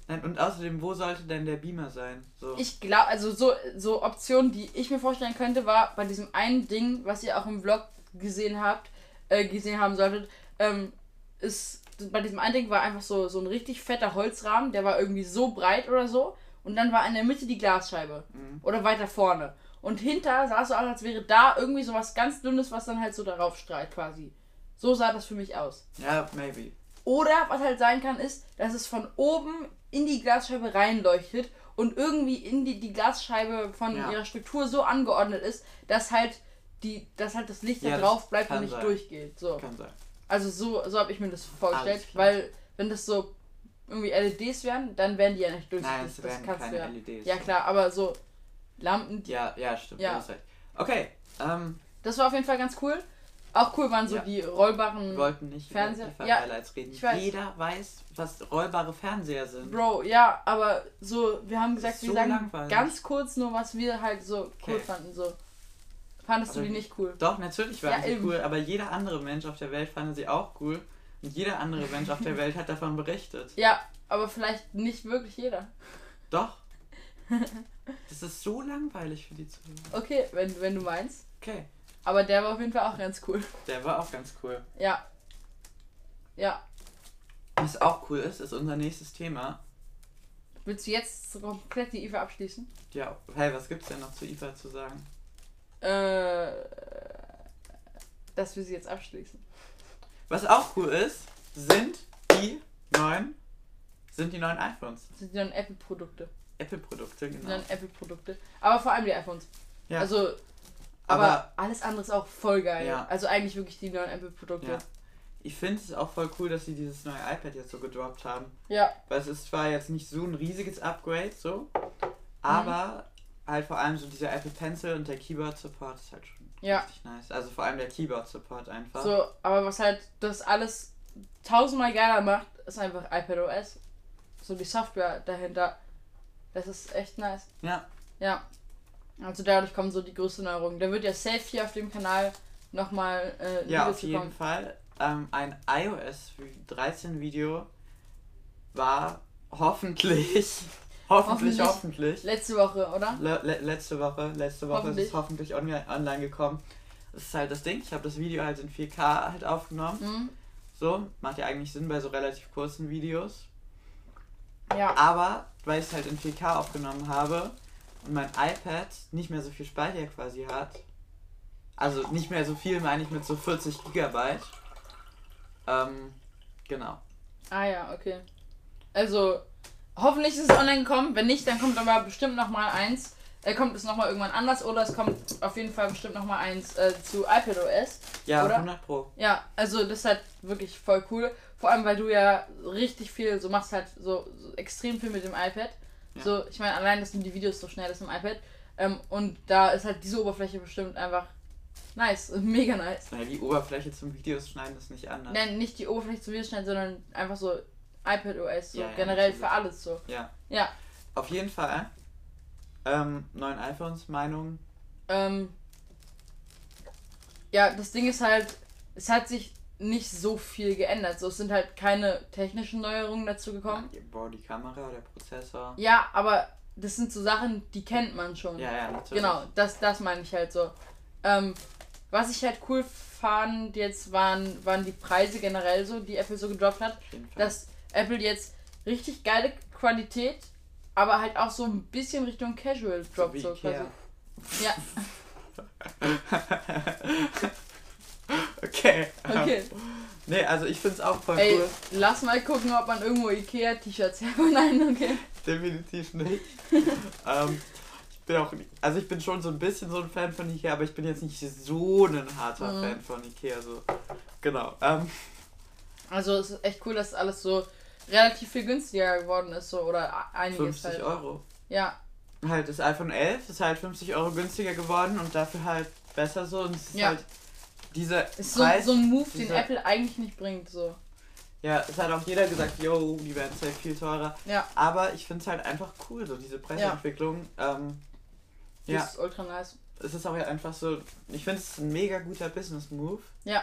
Nein, und außerdem, wo sollte denn der Beamer sein? So. Ich glaube, also so, so Optionen, die ich mir vorstellen könnte, war bei diesem einen Ding, was ihr auch im Vlog gesehen habt, äh, gesehen haben solltet, ähm, ist, bei diesem einen Ding war einfach so, so ein richtig fetter Holzrahmen, der war irgendwie so breit oder so. Und dann war in der Mitte die Glasscheibe. Mhm. Oder weiter vorne. Und hinter sah es so aus, als wäre da irgendwie so was ganz Dünnes, was dann halt so darauf strahlt quasi. So sah das für mich aus. ja, maybe. Oder was halt sein kann, ist, dass es von oben in die Glasscheibe reinleuchtet und irgendwie in die, die Glasscheibe von Ja. ihrer Struktur so angeordnet ist, dass halt die, dass halt das Licht Ja, da drauf bleibt und nicht sein. durchgeht. So. Kann sein. Also so, so habe ich mir das vorgestellt, weil wenn das so irgendwie LEDs wären, dann wären die ja nicht durchsichtig. Nein, es das werden kannst du keine ja. LEDs. Ja klar, aber so Lampen, die, Ja, ja, stimmt. Ja. du hast recht. Okay, ähm, das war auf jeden Fall ganz cool. Auch cool waren so Ja. die rollbaren wir wollten nicht Fernseher- über ja, IFA-Highlights reden. ich weiß. Jeder weiß, was rollbare Fernseher sind. Bro, ja, aber so, wir haben gesagt, wir so sagen langweilig. ganz kurz nur, was wir halt so cool Okay. fanden. So. Fandest Aber du die wie- nicht cool? Doch, natürlich waren Ja, sie eben. cool, aber jeder andere Mensch auf der Welt fand sie auch cool. Jeder andere Mensch auf der Welt hat davon berichtet. Ja, aber vielleicht nicht wirklich jeder. Doch. Das ist so langweilig für die Zuhörer. Okay, wenn, wenn du meinst. Okay, Aber der war auf jeden Fall auch ganz cool. der war auch ganz cool. Ja. Ja. Was auch cool ist, ist unser nächstes Thema. Willst du jetzt komplett die IFA abschließen? Ja, hey, was gibt's denn noch zu IFA zu sagen? Äh. Dass wir sie jetzt abschließen. Was auch cool ist, sind die neuen, sind die neuen iPhones. Das sind die neuen Apple-Produkte. Apple-Produkte, Die genau. neuen Apple-Produkte. Aber vor allem die iPhones. Ja. Also. Aber, Aber alles andere ist auch voll geil. Ja. Also eigentlich wirklich die neuen Apple-Produkte. Ja. ich finde es auch voll cool, dass sie dieses neue iPad jetzt so gedroppt haben. Ja. Weil es ist zwar jetzt nicht so ein riesiges Upgrade, so, aber halt vor allem so dieser Apple Pencil und der Keyboard Support ist halt schon Ja. richtig nice. Also vor allem der Keyboard Support einfach. So, aber was halt das alles tausendmal geiler macht, ist einfach iPadOS. So die Software dahinter. Das ist echt nice. Ja, Ja. Also dadurch kommen so die größten Neuerungen. Da wird ja safe hier auf dem Kanal nochmal äh, ein ja Video auf jeden kommen. Fall. Ähm, ein iOS 13 Video war hoffentlich, hoffentlich, Hoffentlich. Letzte Woche, oder? Le le letzte Woche, letzte Woche ist es Hoffentlich. hoffentlich online, online gekommen. Das ist halt das Ding. Ich habe das Video halt in 4K halt aufgenommen. Mhm. So, macht ja eigentlich Sinn bei so relativ kurzen Videos. Ja. Aber weil ich es halt in 4K aufgenommen habe und mein iPad nicht mehr so viel Speicher quasi hat, also nicht mehr so viel, meine ich mit so 40 Gigabyte. Ähm, genau. Ah ja, okay. Also, hoffentlich ist es online gekommen. Wenn nicht, dann kommt aber bestimmt nochmal eins. Äh, kommt es nochmal irgendwann anders oder es kommt auf jeden Fall bestimmt nochmal eins äh, zu iPadOS. Ja, Oder? 100 Pro. Ja, also das ist halt wirklich voll cool. Vor allem, weil du ja richtig viel, so machst halt so, so extrem viel mit dem iPad. Ja. So, ich meine, allein, dass du die Videos so schnell ist im iPad. Ähm, und da ist halt diese Oberfläche bestimmt einfach nice, mega nice. Naja, die Oberfläche zum Videos schneiden ist nicht anders. Nein, nicht die Oberfläche zum Videoschneiden, sondern einfach so iPadOS, so Ja, ja, generell für alles so. Ja. Ja. Auf jeden Fall. Ähm, neuen iPhones, Meinung. Ähm, ja, das Ding ist halt, es hat sich nicht so viel geändert. So, es sind halt keine technischen Neuerungen dazu gekommen. Boah, die Kamera, der Prozessor. Ja, aber das sind so Sachen, die kennt man schon. Ja, ja, natürlich. Genau, das, das meine ich halt so. Ähm, was ich halt cool fand jetzt waren, waren die Preise generell so, die Apple so gedroppt hat. Auf jeden Fall. Dass Apple jetzt richtig geile Qualität, aber halt auch so ein bisschen Richtung Casual wie So, quasi. Ja, okay. okay. Nee, also ich find's auch voll Ey, cool. lass mal gucken, ob man irgendwo Ikea-T-Shirts her. Nein, okay. Definitiv nicht. ähm, ich bin auch, also ich bin schon so ein bisschen so ein Fan von Ikea, aber ich bin jetzt nicht so ein harter Mhm. Fan von Ikea. So. Genau. Ähm, Also es ist echt cool, dass alles so relativ viel günstiger geworden ist, so oder einiges 50 halt. Euro. Ja, Halt das iPhone 11 ist halt 50 Euro günstiger geworden und dafür halt besser so. Und es ist Ja. halt dieser ist so, Preis. so ein Move, den Apple eigentlich nicht bringt, so. Ja, es hat auch jeder gesagt, yo, die werden safe viel teurer. Ja, Aber ich finde es halt einfach cool, so diese Preisentwicklung. Ähm, das ja, ist ultra nice. es ist auch ja einfach so, ich finde es ein mega guter Business-Move. Ja.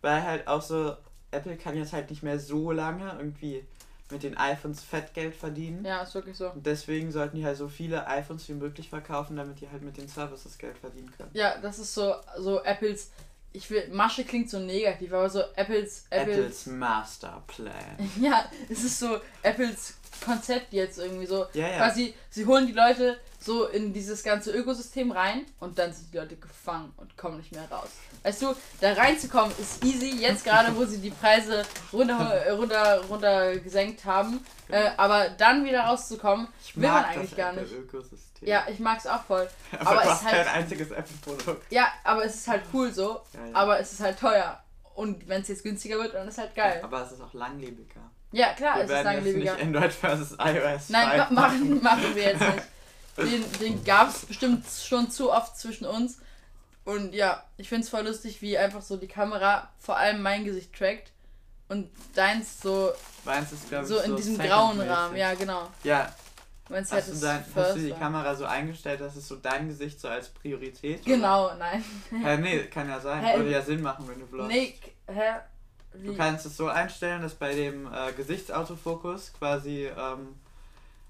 Weil halt auch so, Apple kann jetzt halt nicht mehr so lange irgendwie mit den iPhones Fettgeld verdienen. Ja, ist wirklich so. Und deswegen sollten die halt so viele iPhones wie möglich verkaufen, damit die halt mit den Services Geld verdienen können. Ja, das ist so, so Apples. Ich will, Masche klingt so negativ, aber so Apples, Apples, Apples. Masterplan. Ja, es ist so Apples Konzept jetzt irgendwie so. Ja, ja. Quasi, sie holen die Leute so in dieses ganze Ökosystem rein und dann sind die Leute gefangen und kommen nicht mehr raus. Weißt du, da reinzukommen ist easy, jetzt gerade, wo sie die Preise runter, runter, runter gesenkt haben. Äh, aber dann wieder rauszukommen, Ich will man eigentlich gar nicht. Ökosystem. Ja, ich mag's auch voll. aber, aber du es hast halt- kein einziges Apple-Produkt. Ja, aber es ist halt cool so, Ja, ja. aber es ist halt teuer. Und wenn es jetzt günstiger wird, dann ist halt geil. Aber es ist auch langlebiger. Ja, klar, Wir es ist werden jetzt langlebiger. nicht Android versus iOS Nein, machen, machen wir jetzt nicht. Den, den gab es bestimmt schon zu oft zwischen uns. Und ja, ich finde es voll lustig, wie einfach so die Kamera vor allem mein Gesicht trackt und deins so, Meins ist, glaube ich, so in diesem grauen. Rahmen. Ja, genau. Ja, Meins hast halt du, dein, hast du die war. Kamera so eingestellt, dass es so dein Gesicht so als Priorität Genau, nein. Oder? Hä, nee, kann ja sein. Hä? Würde ja Sinn machen, wenn du vlogst. Nee, hä? Du Wie? kannst es so einstellen, dass bei dem äh, Gesichtsautofokus quasi, ähm,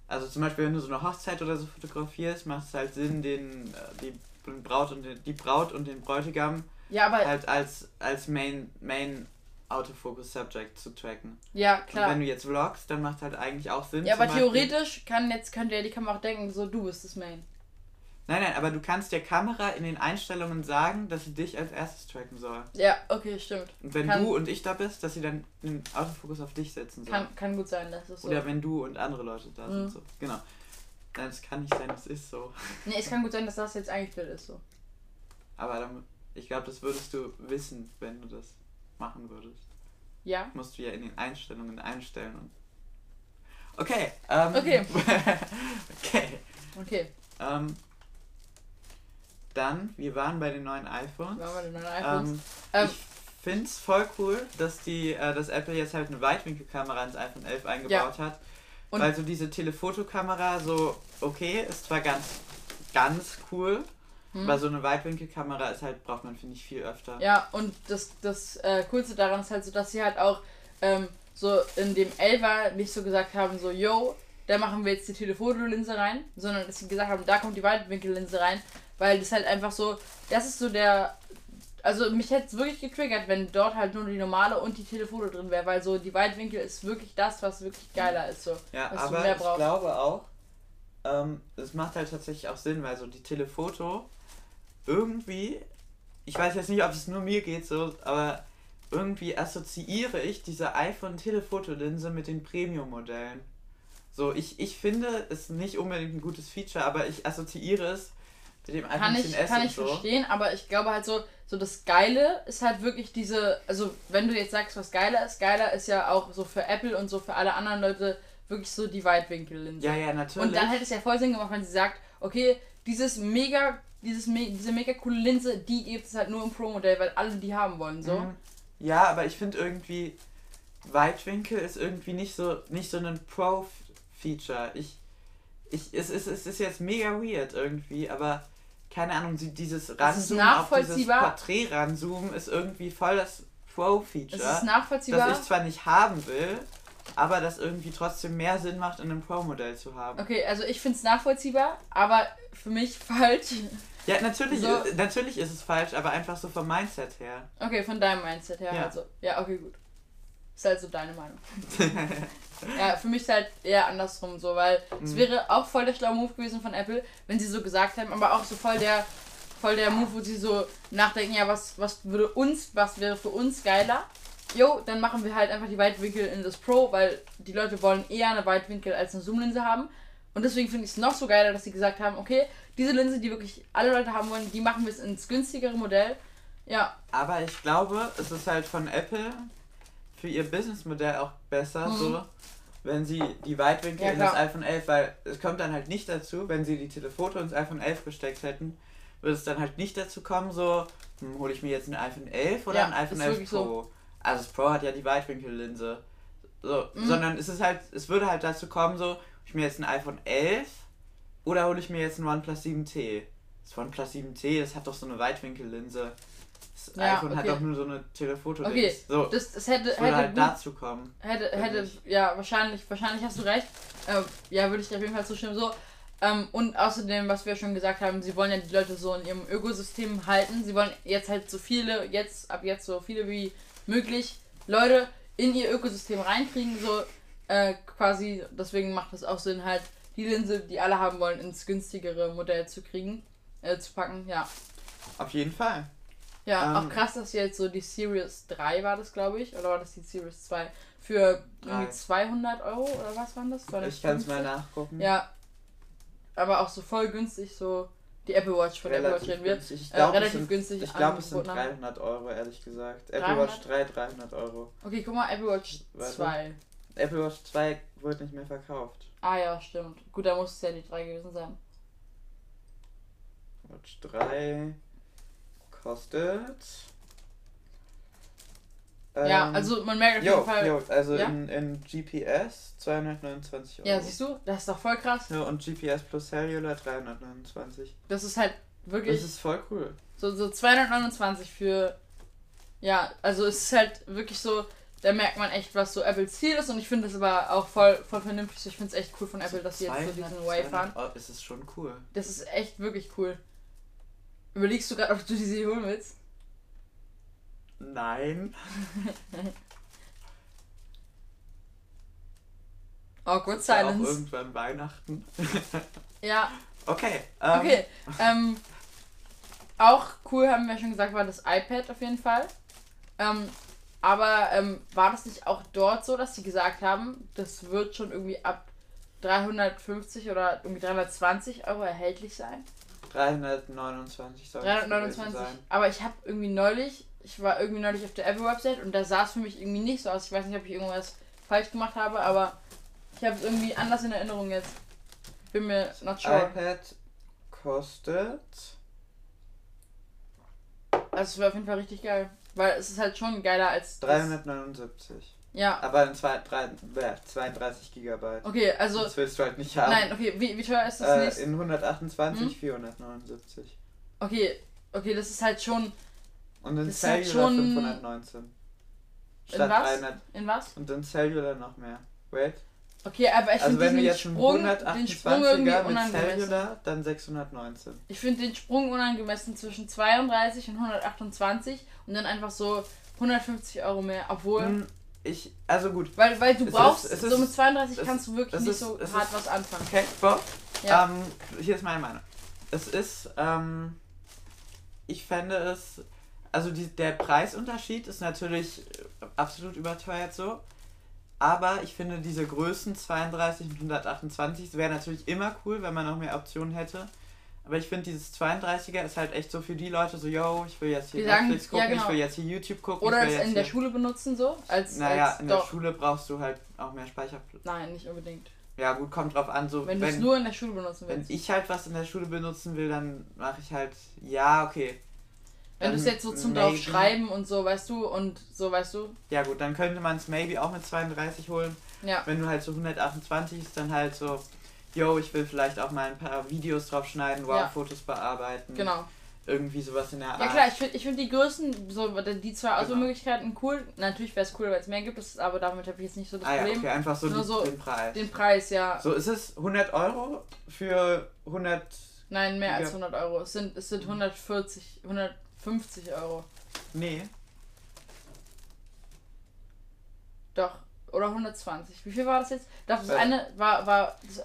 also zum Beispiel wenn du so eine Hochzeit oder so fotografierst, macht es halt Sinn, den, äh, die Braut und den, die Braut und den Bräutigam Ja, aber, halt als, als Main, Main Autofocus Subject zu tracken. ja, Und klar. wenn du jetzt vlogst, dann macht halt eigentlich auch Sinn. Ja, aber theoretisch kann jetzt könnte ja die Kamera auch denken, so du bist das Main. Nein, nein, aber du kannst der Kamera in den Einstellungen sagen, dass sie dich als erstes tracken soll. Ja, okay, stimmt. Und wenn Kann- du und ich da bist, dass sie dann den Autofokus auf dich setzen soll. Kann, kann gut sein, dass es so. Oder wenn du und andere Leute da Mhm. sind. So. Genau. Nein, es kann nicht sein, es ist so. Nee, es kann gut sein, dass das jetzt eingestellt ist so. Aber dann, ich glaube, das würdest du wissen, wenn du das machen würdest. Ja. Musst du ja in den Einstellungen einstellen. Okay. Ähm, Okay. okay. Okay. Ähm, dann, wir waren bei den neuen iPhones. Wir den neuen iPhones. Ähm, Ähm, ich finde es voll cool, dass die, äh, dass Apple jetzt halt eine Weitwinkelkamera ins iPhone 11 eingebaut hat. Und- weil so diese Telefotokamera so okay ist zwar ganz ganz cool, Hm. aber so eine Weitwinkelkamera ist halt braucht man finde ich viel öfter. Ja, und das, das äh, Coolste daran ist halt so, dass sie halt auch ähm, so in dem Elfer nicht so gesagt haben, so, yo, da machen wir jetzt die Telefotolinse rein, sondern dass sie gesagt haben, da kommt die Weitwinkellinse rein, weil das halt einfach so, das ist so der, also mich hätte es wirklich getriggert, wenn dort halt nur die normale und die Telefoto drin wäre, weil so die Weitwinkel ist wirklich das, was wirklich geiler ist, so. Ja, was du aber mehr ich glaube auch, ähm, es macht halt tatsächlich auch Sinn, weil so die Telefoto irgendwie, ich weiß jetzt nicht, ob es nur mir geht so, aber irgendwie assoziiere ich diese iPhone-Telefotolinse mit den Premium-Modellen. So, ich, ich finde es nicht unbedingt ein gutes Feature, aber ich assoziiere es mit dem iPhone Kann ich, 10S kann ich so. verstehen, aber ich glaube halt so, so das Geile ist halt wirklich diese, also wenn du jetzt sagst, was geiler ist, geiler ist ja auch so für Apple und so für alle anderen Leute wirklich so die Weitwinkellinse. Ja, ja, natürlich. und dann hätte es ja voll Sinn gemacht, wenn sie sagt, okay, dieses mega, dieses diese mega coole Linse, die gibt es halt nur im Pro-Modell, weil alle die haben wollen, so. Mhm. Ja, aber ich finde irgendwie, Weitwinkel ist irgendwie nicht so, nicht so ein Pro-Feature. Ich, ich, es, ist, es ist jetzt mega weird irgendwie, aber keine Ahnung, dieses Ranzoomen auf dieses. Porträt ranzoomen ist irgendwie voll das Pro-Feature. Es ist nachvollziehbar. das ich zwar nicht haben will, aber das irgendwie trotzdem mehr Sinn macht, in einem Pro-Modell zu haben. Okay, also ich finde es nachvollziehbar, aber für mich falsch. Ja, natürlich, So. äh, natürlich ist es falsch, aber einfach so vom Mindset her. Okay, von deinem Mindset her Ja. halt so. Ja, okay, gut. Ist halt so deine Meinung. ja, für mich ist halt eher andersrum so, weil es Mhm. wäre auch voll der schlaue Move gewesen von Apple, wenn sie so gesagt haben, aber auch so voll der voll der Move, wo sie so nachdenken, ja, was, was würde uns, was wäre für uns geiler? Jo, dann machen wir halt einfach die Weitwinkel in das Pro, weil die Leute wollen eher eine Weitwinkel als eine Zoomlinse haben. Und deswegen finde ich es noch so geiler, dass sie gesagt haben, okay, diese Linse, die wirklich alle Leute haben wollen, die machen wir es ins günstigere Modell. Ja, Aber ich glaube, es ist halt von Apple für ihr Businessmodell auch besser, Mhm. so, wenn sie die Weitwinkel Ja, in das iPhone 11, weil es kommt dann halt nicht dazu, wenn sie die Telefoto ins iPhone 11 gesteckt hätten, würde es dann halt nicht dazu kommen, so, hm, hole ich mir jetzt ein iPhone 11 oder Ja, ein iPhone ist 11 wirklich Pro? so. Also das Pro hat ja die Weitwinkellinse. So, Mhm. sondern es ist halt, es würde halt dazu kommen, so, hole ich mir jetzt ein iPhone 11 oder hole ich mir jetzt ein OnePlus 7T? Das OnePlus 7T, das hat doch so eine Weitwinkellinse. Das Ja, iPhone hat okay. doch nur so eine Telefoto. Okay, So, das, das hätte, das würde hätte halt gut dazu kommen. Hätte, hätte, ja, wahrscheinlich, wahrscheinlich hast du recht. Äh, ja, würde ich dir auf jeden Fall zustimmen. So. Ähm, und außerdem, was wir schon gesagt haben, sie wollen ja die Leute so in ihrem Ökosystem halten. Sie wollen jetzt halt so viele, jetzt, ab jetzt so viele wie möglich Leute in ihr Ökosystem reinkriegen, so äh, quasi, deswegen macht es auch Sinn, halt die Linse, die alle haben wollen, ins günstigere Modell zu kriegen, äh, zu packen, ja. Auf jeden Fall. Ja, Ähm, auch krass, dass jetzt so die Series 3 war das, glaube ich, oder war das die Series 2? Für irgendwie Drei. 200 Euro oder was waren das? Ich kann es 250? mal nachgucken. Ja, aber auch so voll günstig, so die Apple Watch von der Apple Watch reden wir. günstig. Ich Äh, glaube, es relativ sind, günstig ich glaub, es sind angeboten haben. 300 Euro, ehrlich gesagt. Apple 300? Watch 3, 300 Euro. Okay, guck mal, Apple Watch Warte. 2. Apple Watch 2 wurde nicht mehr verkauft. Ah ja, stimmt. Gut, da muss es ja die 3 gewesen sein. Watch 3 kostet. ja, ähm, also man merkt auf Jo, jeden Fall. jo, also Ja? in, in GPS 229 Euro. Ja, siehst du, das ist doch voll krass. Ja, und GPS plus Cellular 329. Das ist halt wirklich Das ist voll cool. so, so 229 für. Ja, also es ist halt wirklich so, da merkt man echt, was so Apples Ziel ist und ich finde das aber auch voll, voll vernünftig. Ich finde es echt cool von Apple, dass sie jetzt so 200, diesen Way fahren. 200 Euro, Es ist schon cool. Das ist echt wirklich cool. Überlegst du gerade, ob du diese holen willst? Nein. Awkward Ist ja auch Silence. irgendwann Weihnachten. Ja, Okay. Ähm, okay. Ähm, auch cool, haben wir schon gesagt, war das iPad auf jeden Fall. Ähm, aber ähm, war das nicht auch dort so, dass sie gesagt haben, das wird schon irgendwie ab 350 oder irgendwie 320 Euro erhältlich sein? 329 soll es 329. gewesen sein. Aber ich habe irgendwie neulich ich war irgendwie neulich auf der Apple-Website und da sah es für mich irgendwie nicht so aus. Ich weiß nicht, ob ich irgendwas falsch gemacht habe, aber ich habe es irgendwie anders in Erinnerung jetzt. Bin mir not sure. iPad kostet. Also es wäre auf jeden Fall richtig geil. Weil es ist halt schon geiler als. das- 379. Ja. Aber in zwei, drei, äh, 32 Gigabyte. Okay, also. das willst du halt nicht haben. Nein, okay, wie, wie teuer ist das Äh, nicht? in 128 Hm? 479. Okay, okay, das ist halt schon. Und in Das ist halt Cellular schon- 519. In Statt was? 300. In was? Und in Cellular noch mehr. Wait. Okay, aber ich Also finde diesen einen Sprung, den Sprung irgendwie 128er mit unangemessen. Cellular, dann 619. Ich finde den Sprung unangemessen zwischen 32 und 128 und dann einfach so 150 Euro mehr, obwohl. Hm, Ich, also gut. Weil, weil du Es brauchst, ist- so ist- mit 32 es- kannst du wirklich nicht ist- so hart ist- was anfangen. Okay, Bob. Ja. Ähm, hier ist meine Meinung. Es ist, ähm, ich fände es, also die, der Preisunterschied ist natürlich absolut überteuert so. Aber ich finde diese Größen 32 und 128 wäre natürlich immer cool, wenn man noch mehr Optionen hätte. Aber ich finde dieses 32er ist halt echt so für die Leute so, yo, ich will jetzt hier sagen, Netflix gucken, ja, genau. ich will jetzt hier YouTube gucken, Oder ich will es jetzt in der Schule benutzen so? Als, Naja, als in der. Schule brauchst du halt auch mehr Speicherplatz. Nein, nicht unbedingt. Ja gut, kommt drauf an, so Wenn du es nur in der Schule benutzen wenn willst. ich halt was in der Schule benutzen will, dann mache ich halt, ja, okay. Wenn du es jetzt so zum maybe- drauf schreiben und so, weißt du, und so, weißt du. Ja gut, dann könnte man es maybe auch mit 32 holen. Ja. Wenn du halt so 128 ist, dann halt so, yo, ich will vielleicht auch mal ein paar Videos drauf schneiden, wow, Ja. Fotos bearbeiten. Genau. Irgendwie sowas in der Art. Ja klar, ich finde ich find die Größen, so die zwei Genau. Auswahlmöglichkeiten cool. Natürlich wäre es cool, weil es mehr gibt, ist, aber damit habe ich jetzt nicht so das ah ja, Problem. okay, einfach so, Nur die, so den Preis. Den Preis, ja. So, ist es 100 Euro für 100... Nein, mehr als Ja. 100 Euro. Es sind, es sind 140, 150 Euro. Nee, Doch. Oder 120. Wie viel war das jetzt? Doch, das Äh. eine war, war das,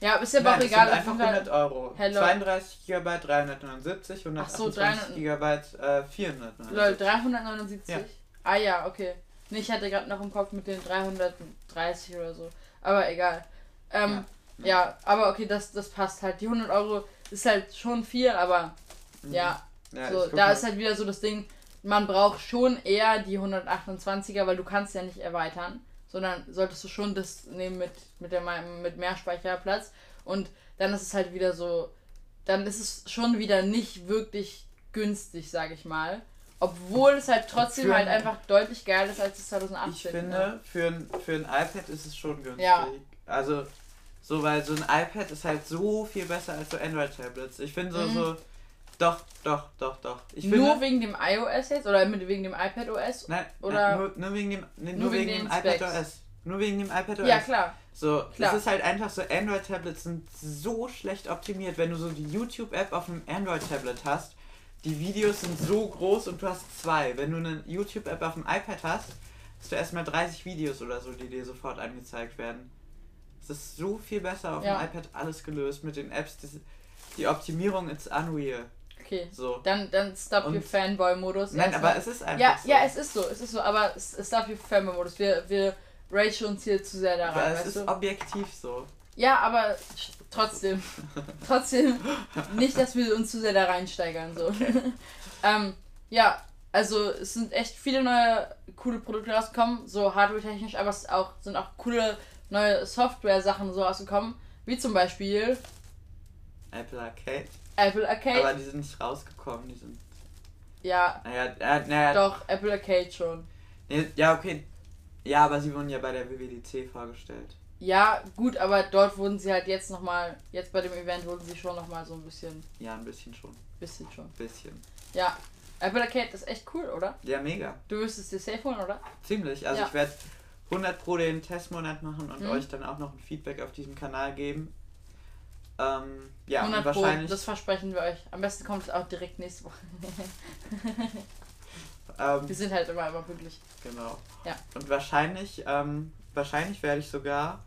ja, ist ja aber auch egal. sind auf einfach jeden Fall- 100 Euro. Hello. 32 GB 379, Ach 128 so, 300 GB äh, 479. Lol, 379? Ja. Ah ja, okay. Nee, ich hatte gerade noch im Kopf mit den 330 oder so. Aber egal. Ähm, ja. Ja. aber okay, das, das passt halt. Die 100 Euro ist halt schon viel, aber Mhm. ja, Ja, so, da mal. ist halt wieder so das Ding, man braucht schon eher die 128er, weil du kannst ja nicht erweitern, sondern solltest du schon das nehmen mit, mit, der, mit mehr Speicherplatz und dann ist es halt wieder so, dann ist es schon wieder nicht wirklich günstig, sage ich mal. Obwohl es halt trotzdem Für- halt einfach deutlich geil ist als das 2018. Ich finde, für ein, für ein iPad ist es schon günstig. Ja. Also, so, weil so ein iPad ist halt so viel besser als so Android-Tablets. Ich finde so, Mhm. so, doch, doch, doch, doch. Ich Nur finde, wegen dem iOS jetzt oder mit, wegen dem iPad OS? nein, oder- nein, nur, nur wegen dem, nee, nur, nur wegen, wegen dem iPad. OS. Nur wegen dem iPad OS. Ja, klar. So, Klar. das ist halt einfach so, Android-Tablets sind so schlecht optimiert, wenn du so die YouTube-App auf einem Android-Tablet hast. Die Videos sind so groß und du hast zwei. Wenn du eine YouTube-App auf dem iPad hast, hast du erstmal 30 Videos oder so, die dir sofort angezeigt werden. Es ist so viel besser auf Ja. dem iPad alles gelöst mit den Apps. Das, die Optimierung ist unreal. Okay. So. Dann, dann stop Und- your Fanboy-Modus. Nein, erstmal. aber es ist einfach Ja, so. ja, es ist so, es ist so, aber darf hier Fanboy-Modus. Wir, wir ragen uns hier zu sehr da aber rein, es ist du? objektiv so. Ja, aber trotzdem. trotzdem. Nicht, dass wir uns zu sehr da reinsteigern, so. ähm, ja, also es sind echt viele neue coole Produkte rausgekommen, so hardware-technisch, aber es auch, sind auch coole neue Software-Sachen so rausgekommen, wie zum Beispiel Apple Arcade. Apple Arcade. Aber die sind nicht rausgekommen. Die sind. ja, Naja, äh, naja, doch, Apple Arcade schon. Nee, Ja, okay. Ja, aber sie wurden ja bei der WWDC vorgestellt. Ja, gut, aber dort wurden sie halt jetzt nochmal, jetzt bei dem Event wurden sie schon nochmal so ein bisschen, Ja, ein bisschen schon. bisschen schon. Bisschen. Ja, Apple Arcade ist echt cool, oder? Ja, mega. Du wirst es dir safe holen, oder? Ziemlich. Also Ja. ich werde 100 pro den Testmonat machen und Mhm. euch dann auch noch ein Feedback auf diesem Kanal geben. Ähm, ja, 100 und Pro, wahrscheinlich. das versprechen wir euch. Am besten kommt es auch direkt nächste Woche. ähm, wir sind halt immer, immer pünktlich. Genau. Ja. Und wahrscheinlich, ähm, wahrscheinlich werde ich sogar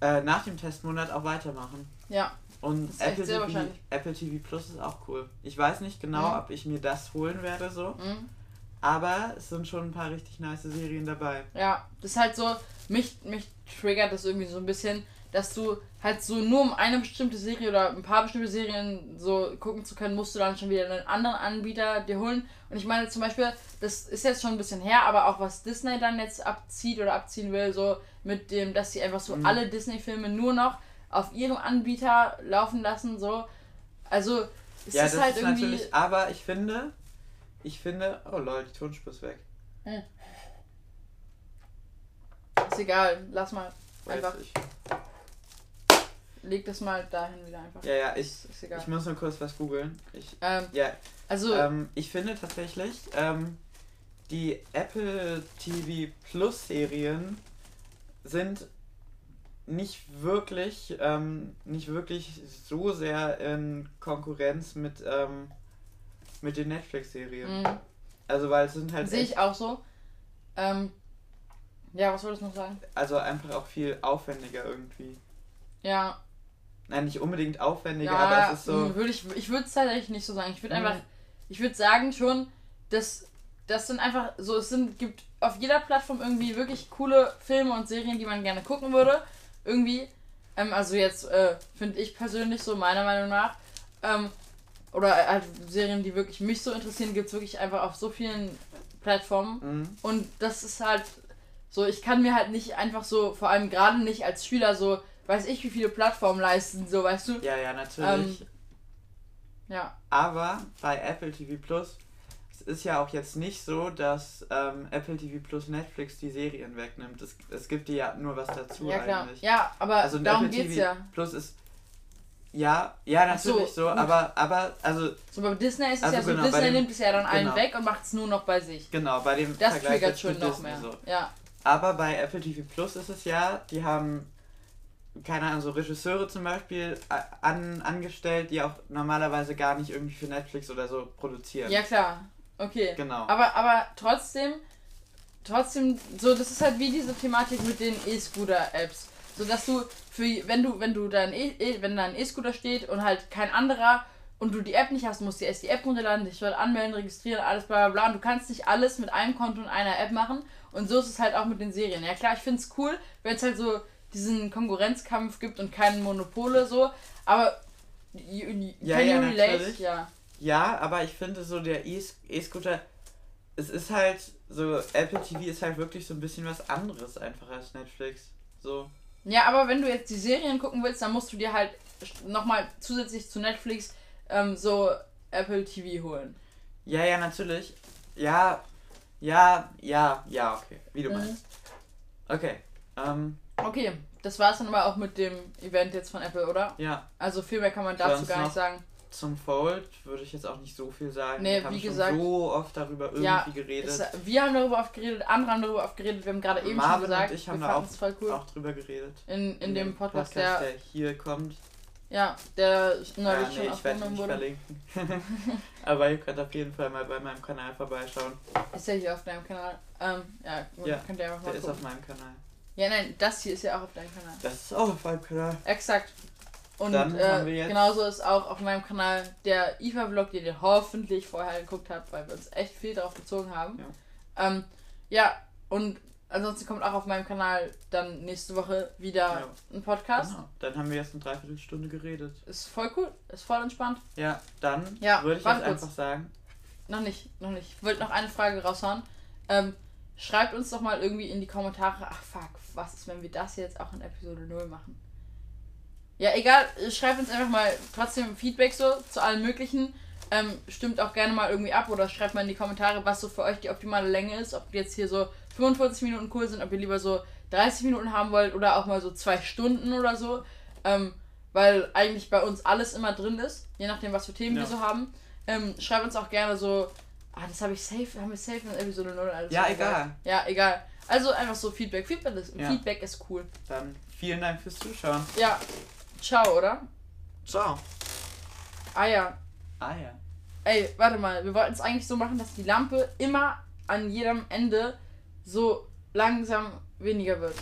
äh, nach dem Testmonat auch weitermachen. Ja, Und Das ist echt Apple sehr TV, wahrscheinlich. Apple TV Plus ist auch cool. Ich weiß nicht genau, Mhm. ob ich mir das holen werde so, mhm. aber es sind schon ein paar richtig nice Serien dabei. ja, das ist halt so, mich, mich triggert das irgendwie so ein bisschen, dass du halt so nur um eine bestimmte Serie oder ein paar bestimmte Serien so gucken zu können, musst du dann schon wieder einen anderen Anbieter dir holen. Und ich meine zum Beispiel, das ist jetzt schon ein bisschen her, aber auch was Disney dann jetzt abzieht oder abziehen will, so mit dem, dass sie einfach so mhm. alle Disney-Filme nur noch auf ihrem Anbieter laufen lassen, so. Also, es ja, ist das halt ist irgendwie. Natürlich, aber ich finde, ich finde, oh Leute, die Tonspur ist weg. Hm. Ist egal, lass mal einfach. Ich. Leg das mal dahin wieder einfach. Ja, ja, ich, ich muss nur kurz was googeln. Ich, ähm, ja, also, ähm, ich finde tatsächlich, ähm, die Apple TV Plus Serien sind nicht wirklich, ähm, nicht wirklich so sehr in Konkurrenz mit, ähm, mit den Netflix-Serien. Mhm. Also weil es sind halt. Sehe ich auch so. Ähm, ja, was wolltest du noch sagen? Also einfach auch viel aufwendiger irgendwie. Ja. Nein, nicht unbedingt aufwendiger, ja, aber es ist so. Würde ich ich würde es tatsächlich nicht so sagen. Ich würde mhm. einfach. Ich würde sagen schon, dass das sind einfach so, es sind, gibt auf jeder Plattform irgendwie wirklich coole Filme und Serien, die man gerne gucken würde. Irgendwie. Ähm, also jetzt äh, finde ich persönlich so, meiner Meinung nach. Ähm, oder halt Serien, die wirklich mich so interessieren, gibt es wirklich einfach auf so vielen Plattformen. Mhm. Und das ist halt so, ich kann mir halt nicht einfach so, vor allem gerade nicht als Schüler so, weiß ich, wie viele Plattformen leisten, so, weißt du? Ja, ja, natürlich. Ähm, ja. Aber bei Apple TV Plus ist ja auch jetzt nicht so, dass ähm, Apple TV Plus Netflix die Serien wegnimmt. Es, es gibt dir ja nur was dazu ja, klar. eigentlich. Ja, aber also darum Apple geht's TV ja. Plus ist ja, ja, natürlich so, so aber, aber, also. So bei Disney ist es also ja so, genau, Disney dem, nimmt es ja dann allen genau. weg und macht es nur noch bei sich. Genau, bei dem Das Vergleich triggert schon noch Disney mehr. So. Ja. Aber bei Apple TV Plus ist es ja, die haben, keine Ahnung, so Regisseure zum Beispiel an, angestellt, die auch normalerweise gar nicht irgendwie für Netflix oder so produzieren. Ja, klar. Okay. Genau. Aber, aber trotzdem, trotzdem, so, das ist halt wie diese Thematik mit den E-Scooter-Apps. So dass du für, wenn du, wenn du dein e, e wenn dein E-Scooter steht und halt kein anderer und du die App nicht hast, musst du erst die App runterladen, dich dort anmelden, registrieren, alles bla bla bla. Und du kannst nicht alles mit einem Konto und einer App machen. Und so ist es halt auch mit den Serien. Ja klar, ich finde es cool, wenn es halt so diesen Konkurrenzkampf gibt und keine Monopole so. Aber you, you, ja, ja, relate? Ja. Ja, aber ich finde so der E-Scooter, es ist halt so, Apple TV ist halt wirklich so ein bisschen was anderes einfach als Netflix. So. Ja, aber wenn du jetzt die Serien gucken willst, dann musst du dir halt nochmal zusätzlich zu Netflix ähm, so Apple TV holen. Ja, ja, natürlich. Ja, ja, ja, ja, okay. Wie du mhm. meinst. Okay. Ähm, okay, das war's dann aber auch mit dem Event jetzt von Apple, oder? Ja. Also viel mehr kann man dazu Sonst gar nicht sagen zum Fold würde ich jetzt auch nicht so viel sagen. Nee, wir haben wie gesagt, so oft darüber irgendwie ja, geredet. Es, wir haben darüber oft geredet, andere haben darüber oft geredet. Wir haben gerade eben Marvin schon gesagt, und ich haben da auch, cool. auch drüber geredet. In, in, in dem Podcast, Podcast der, der, hier kommt. Ja, der neulich ah, nee, schon aufgenommen wurde. verlinken. Aber ihr könnt auf jeden Fall mal bei meinem Kanal vorbeischauen. Ist ja hier auf deinem Kanal. Ähm, ja, ja könnt ihr einfach mal der gucken. ist auf meinem Kanal. Ja, nein, das hier ist ja auch auf deinem Kanal. Das ist auch auf meinem Kanal. Exakt. Und äh, genauso ist auch auf meinem Kanal der IFA-Vlog, den ihr hoffentlich vorher geguckt habt, weil wir uns echt viel darauf bezogen haben. Ja, ähm, ja und ansonsten kommt auch auf meinem Kanal dann nächste Woche wieder ja. ein Podcast. Genau. Dann haben wir jetzt eine Dreiviertelstunde geredet. Ist voll cool, ist voll entspannt. Ja, dann ja, würde ich jetzt kurz. einfach sagen. Noch nicht, noch nicht. Ich wollte noch eine Frage raushauen. Ähm, schreibt uns doch mal irgendwie in die Kommentare, ach fuck, was ist, wenn wir das jetzt auch in Episode 0 machen? Ja, egal, schreibt uns einfach mal trotzdem Feedback so zu allen möglichen. Ähm, stimmt auch gerne mal irgendwie ab oder schreibt mal in die Kommentare, was so für euch die optimale Länge ist. Ob jetzt hier so 45 Minuten cool sind, ob ihr lieber so 30 Minuten haben wollt oder auch mal so zwei Stunden oder so. Ähm, weil eigentlich bei uns alles immer drin ist, je nachdem, was für Themen ja. wir so haben. Ähm, schreibt uns auch gerne so, ah, das habe ich safe, haben wir safe in Episode 0. Also ja, egal. Ja, egal. Also einfach so Feedback. Feedback ist, ja. Feedback ist cool. Dann vielen Dank fürs Zuschauen. Ja, Ciao, oder? Ciao. Ah ja. Ah ja. Ey, warte mal, wir wollten es eigentlich so machen, dass die Lampe immer an jedem Ende so langsam weniger wird.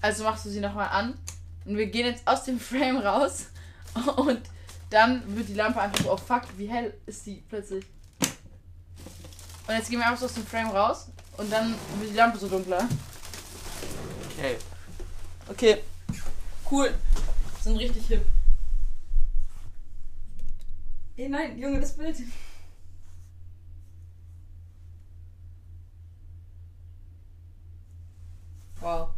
Also machst du sie nochmal an und wir gehen jetzt aus dem Frame raus und dann wird die Lampe einfach so, oh fuck, wie hell ist die plötzlich. Und jetzt gehen wir einfach so aus dem Frame raus. Und dann wird die Lampe so dunkler. Okay. Okay. Cool. Sind richtig hip. Ey, nein, Junge, das Bild. Wow.